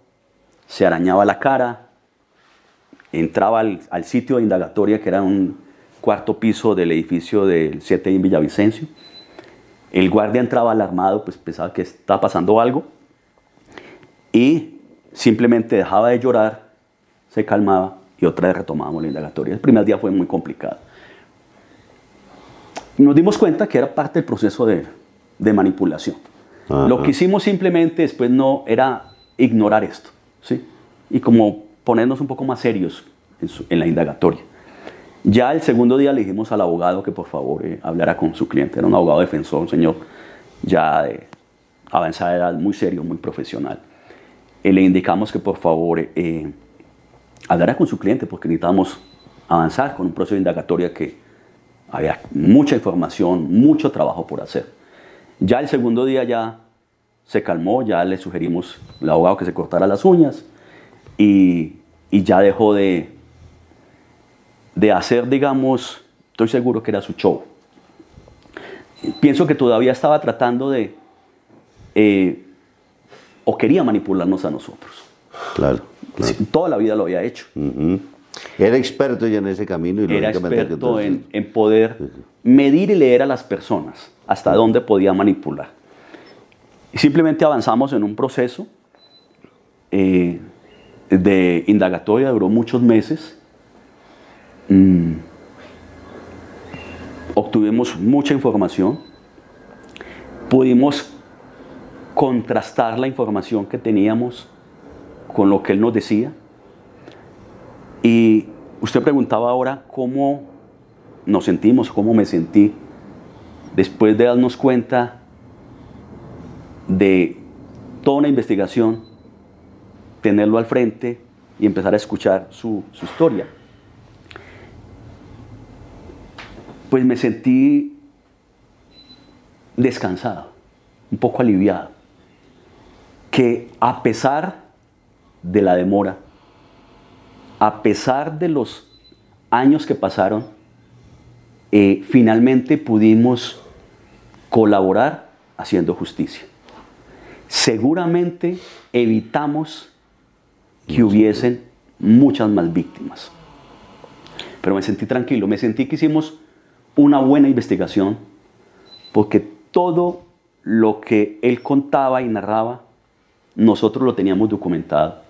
se arañaba la cara, entraba al, al sitio de indagatoria que era un, cuarto piso del edificio del 7 en Villavicencio. El guardia entraba alarmado, pues pensaba que estaba pasando algo y simplemente dejaba de llorar, se calmaba y otra vez retomábamos la indagatoria. El primer día fue muy complicado. Nos dimos cuenta que era parte del proceso de, de manipulación. Lo que hicimos simplemente después no era ignorar esto, ¿sí? Y como ponernos un poco más serios en, en la indagatoria. Ya el segundo día le dijimos al abogado que por favor eh, hablara con su cliente. Era un abogado defensor, un señor ya de avanzada edad, muy serio, muy profesional. Y le indicamos que por favor eh, hablara con su cliente porque necesitábamos avanzar con un proceso de indagatoria que había mucha información, mucho trabajo por hacer. Ya el segundo día ya se calmó, ya le sugerimos al abogado que se cortara las uñas y ya dejó de, de hacer, digamos, estoy seguro que era su show. Pienso que todavía estaba tratando de, eh, o quería manipularnos a nosotros. Claro. Toda la vida lo había hecho. Era experto ya en ese camino. Y Era experto en, en, poder medir y leer a las personas, hasta dónde podía manipular. Y simplemente avanzamos en un proceso eh, de indagatoria, duró muchos meses Mm. obtuvimos mucha información, pudimos contrastar la información que teníamos con lo que él nos decía. Y usted preguntaba ahora cómo nos sentimos, cómo me sentí después de darnos cuenta de toda una investigación, tenerlo al frente y empezar a escuchar su, su historia. pues me sentí descansado, un poco aliviado, que a pesar de la demora, a pesar de los años que pasaron, eh, finalmente pudimos colaborar haciendo justicia. Seguramente evitamos que hubiesen muchas más víctimas. Pero me sentí tranquilo, me sentí que hicimos una buena investigación, porque todo lo que él contaba y narraba, nosotros lo teníamos documentado.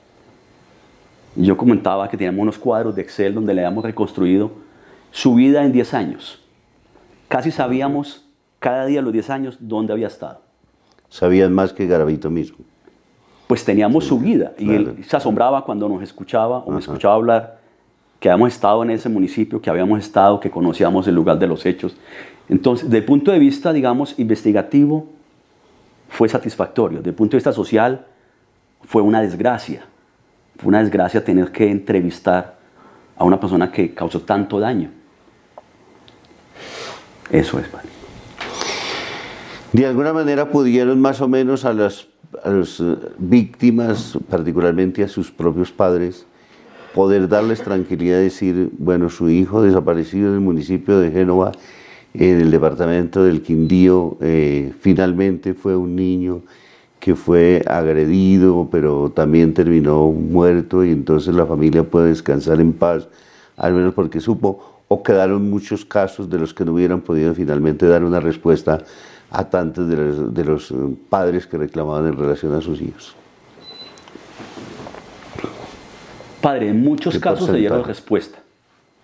Yo comentaba que teníamos unos cuadros de Excel donde le habíamos reconstruido su vida en 10 años. Casi sabíamos cada día los 10 años dónde había estado. Sabían más que Garavito mismo. Pues teníamos su vida y él se asombraba cuando nos escuchaba o me escuchaba hablar que habíamos estado en ese municipio, que habíamos estado, que conocíamos el lugar de los hechos. Entonces, desde el punto de vista, digamos, investigativo, fue satisfactorio. Desde el punto de vista social, fue una desgracia fue una desgracia tener que entrevistar a una persona que causó tanto daño. Eso es, padre. De alguna manera pudieron más o menos a las, eh, víctimas, particularmente a sus propios padres, poder darles tranquilidad y decir, bueno, su hijo desaparecido en el municipio de Génova, en el departamento del Quindío, eh, finalmente fue un niño que fue agredido, pero también terminó muerto y entonces la familia puede descansar en paz, al menos porque supo, o quedaron muchos casos de los que no hubieran podido finalmente dar una respuesta a tantos de los, de los eh, padres que reclamaban en relación a sus hijos. Padre, en muchos ¿Qué casos se dieron porcentaje? respuesta,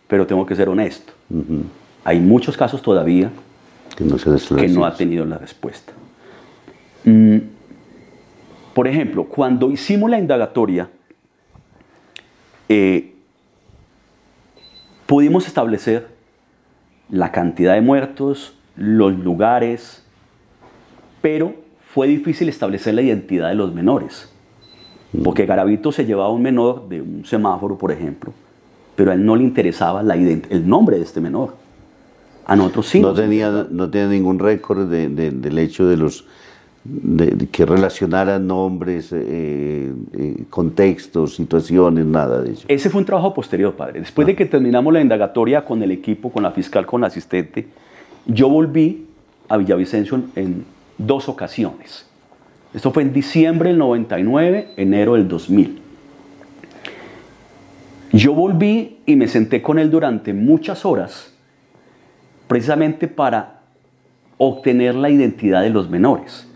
pero tengo que ser honesto. Hay muchos casos todavía Que no se que no esclareció. ha tenido la respuesta. Mm, por ejemplo, cuando hicimos la indagatoria, eh, pudimos establecer la cantidad de muertos, los lugares, pero fue difícil establecer la identidad de los menores. Porque Garavito se llevaba un menor de un semáforo, por ejemplo, pero a él no le interesaba el nombre de este menor. A nosotros sí. no, tenía, ningún récord de- de- del hecho de los de, que relacionaran nombres, eh, eh, contextos, situaciones, nada de eso. Ese fue un trabajo posterior, padre. Después de que terminamos la indagatoria con el equipo, con la fiscal, con la asistente, yo volví a Villavicencio en, en dos ocasiones. Esto fue en diciembre del 99, enero del 2000. Yo volví y me senté con él durante muchas horas, precisamente para obtener la identidad de los menores.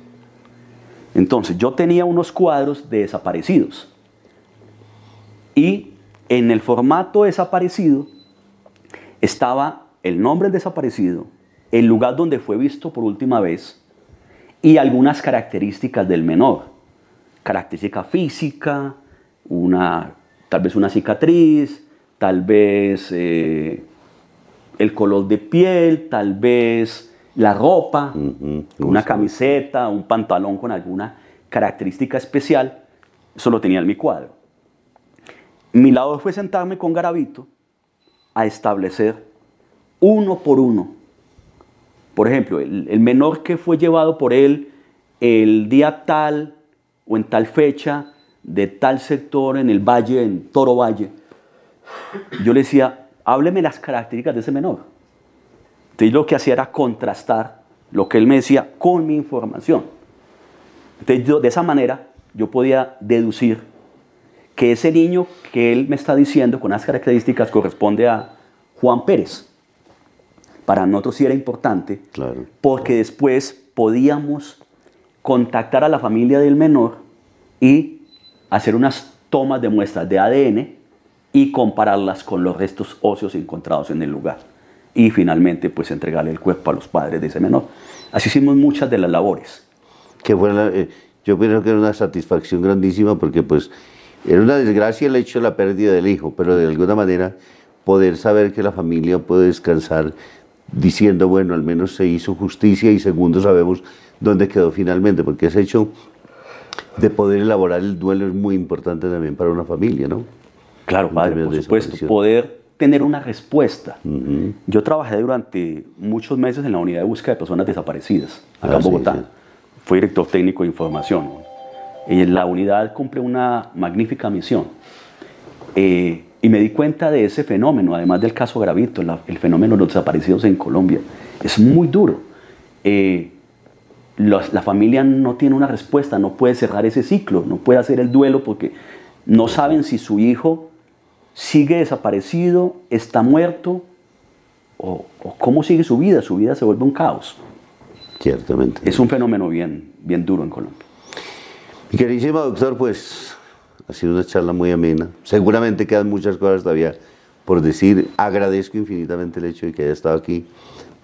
Entonces, yo tenía unos cuadros de desaparecidos. Y en el formato desaparecido estaba el nombre del desaparecido, el lugar donde fue visto por última vez y algunas características del menor. Característica física, una, tal vez una cicatriz, tal vez eh, el color de piel, tal vez la ropa, una camiseta, un pantalón con alguna característica especial. Eso lo tenía en mi cuadro. Mi lado fue sentarme con Garavito a establecer uno por uno. Por ejemplo, el, el menor que fue llevado por él el día tal o en tal fecha de tal sector en el valle, en Toro Valle, yo le decía, hábleme las características de ese menor. Entonces lo que hacía era contrastar lo que él me decía con mi información. Entonces yo, de esa manera yo podía deducir que ese niño que él me está diciendo con las características corresponde a Juan Pérez. Para nosotros sí era importante Claro. porque después podíamos contactar a la familia del menor y hacer unas tomas de muestras de ADN y compararlas con los restos óseos encontrados en el lugar. Y finalmente, pues entregarle el cuerpo a los padres de ese menor. Así hicimos muchas de las labores. que fue la- eh, yo pienso que era una satisfacción grandísima porque pues era una desgracia el hecho de la pérdida del hijo, pero de alguna manera poder saber que la familia puede descansar diciendo, bueno, al menos se hizo justicia y segundo sabemos dónde quedó finalmente, porque ese hecho de poder elaborar el duelo es muy importante también para una familia, ¿no? Claro, padre, por supuesto, poder tener una respuesta. Ujú. Yo trabajé durante muchos meses en la unidad de búsqueda de personas desaparecidas, acá Ah, en sí, Bogotá. sí. Fui director técnico de información. Y la unidad cumple una magnífica misión. Eh, y me di cuenta de ese fenómeno, además del caso Gravito, la- el fenómeno de los desaparecidos en Colombia. Es muy duro. Eh, los- la familia no tiene una respuesta, no puede cerrar ese ciclo, no puede hacer el duelo porque no saben si su hijo sigue desaparecido, está muerto o, o cómo sigue su vida. Su vida se vuelve un caos. Ciertamente. Es un fenómeno bien, bien duro en Colombia. Mi queridísimo doctor, pues ha sido una charla muy amena. Seguramente quedan muchas cosas todavía por decir. Agradezco infinitamente el hecho de que haya estado aquí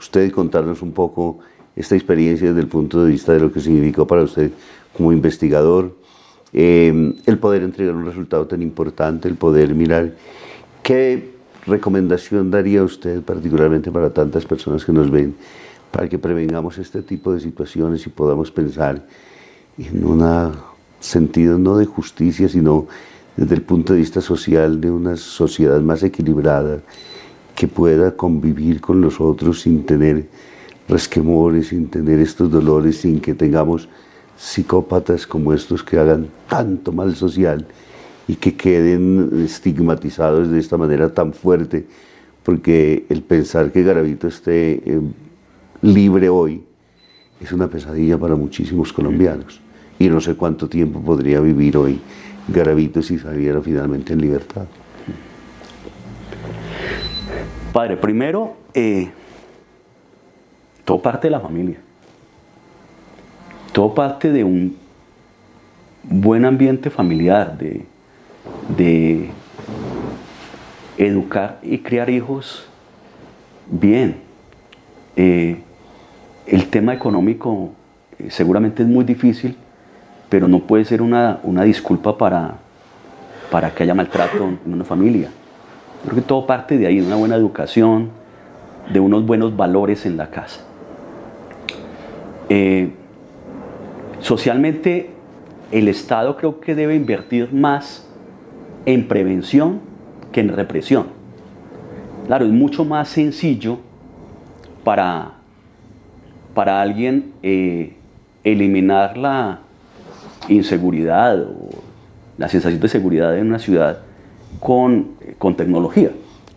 usted contarnos un poco esta experiencia desde el punto de vista de lo que significó para usted como investigador, eh, el poder entregar un resultado tan importante, el poder mirar. Qué recomendación daría usted particularmente para tantas personas que nos ven para que prevengamos este tipo de situaciones y podamos pensar en un sentido no de justicia, sino desde el punto de vista social de una sociedad más equilibrada que pueda convivir con los otros sin tener resquemores, sin tener estos dolores, sin que tengamos psicópatas como estos que hagan tanto mal social y que queden estigmatizados de esta manera tan fuerte, porque el pensar que Garavito esté eh, libre hoy es una pesadilla para muchísimos colombianos. Y no sé cuánto tiempo podría vivir hoy Garavito si saliera finalmente en libertad. Padre, primero, eh, todo parte de la familia. Todo parte de un buen ambiente familiar, de, educar y criar hijos bien. Eh, el tema económico eh, seguramente es muy difícil, pero no puede ser una, disculpa para, para que haya maltrato en una familia. Creo que todo parte de ahí, de una buena educación, de unos buenos valores en la casa. Eh, socialmente, el Estado creo que debe invertir más en prevención que en represión. Claro, es mucho más sencillo para, para alguien eh, eliminar la inseguridad o la sensación de seguridad en una ciudad con, con tecnología.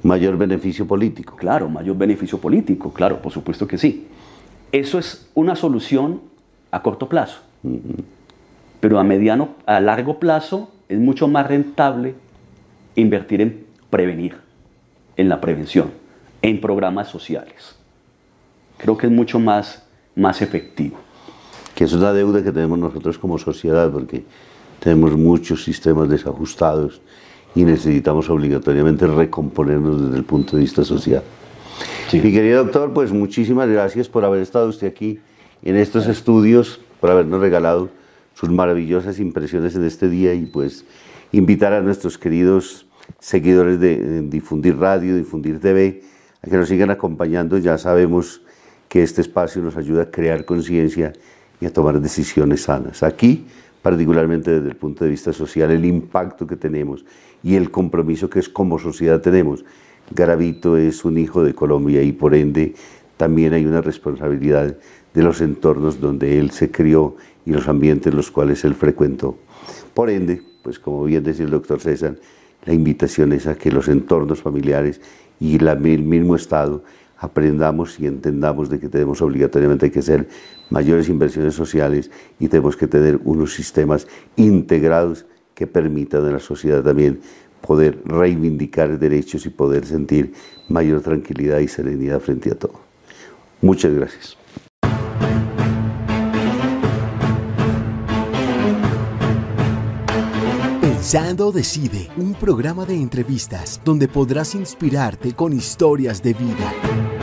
Mayor beneficio político. Claro, mayor beneficio político, claro, por supuesto que sí. Eso es una solución a corto plazo. Pero a mediano, a largo plazo es mucho más rentable invertir en prevenir, en la prevención, en programas sociales. Creo que es mucho más, más efectivo. Que es una deuda que tenemos nosotros como sociedad, porque tenemos muchos sistemas desajustados y necesitamos obligatoriamente recomponernos desde el punto de vista social. Mi querido doctor, pues muchísimas gracias por haber estado usted aquí en estos estudios, por habernos regalado sus maravillosas impresiones en este día y pues invitar a nuestros queridos seguidores de, Difundir Radio, Difundir TV, a que nos sigan acompañando. Ya sabemos que este espacio nos ayuda a crear conciencia y a tomar decisiones sanas. Aquí, particularmente desde el punto de vista social, el impacto que tenemos y el compromiso que es como sociedad tenemos. Garavito es un hijo de Colombia y por ende también hay una responsabilidad de los entornos donde él se crió y los ambientes en los cuales él frecuentó. Por ende, pues como bien decía el doctor César, la invitación es a que los entornos familiares y el mismo Estado aprendamos y entendamos de que tenemos obligatoriamente que hacer mayores inversiones sociales y tenemos que tener unos sistemas integrados que permitan a la sociedad también poder reivindicar derechos y poder sentir mayor tranquilidad y serenidad frente a todo. Muchas gracias. Pensando Decide, un programa de entrevistas donde podrás inspirarte con historias de vida.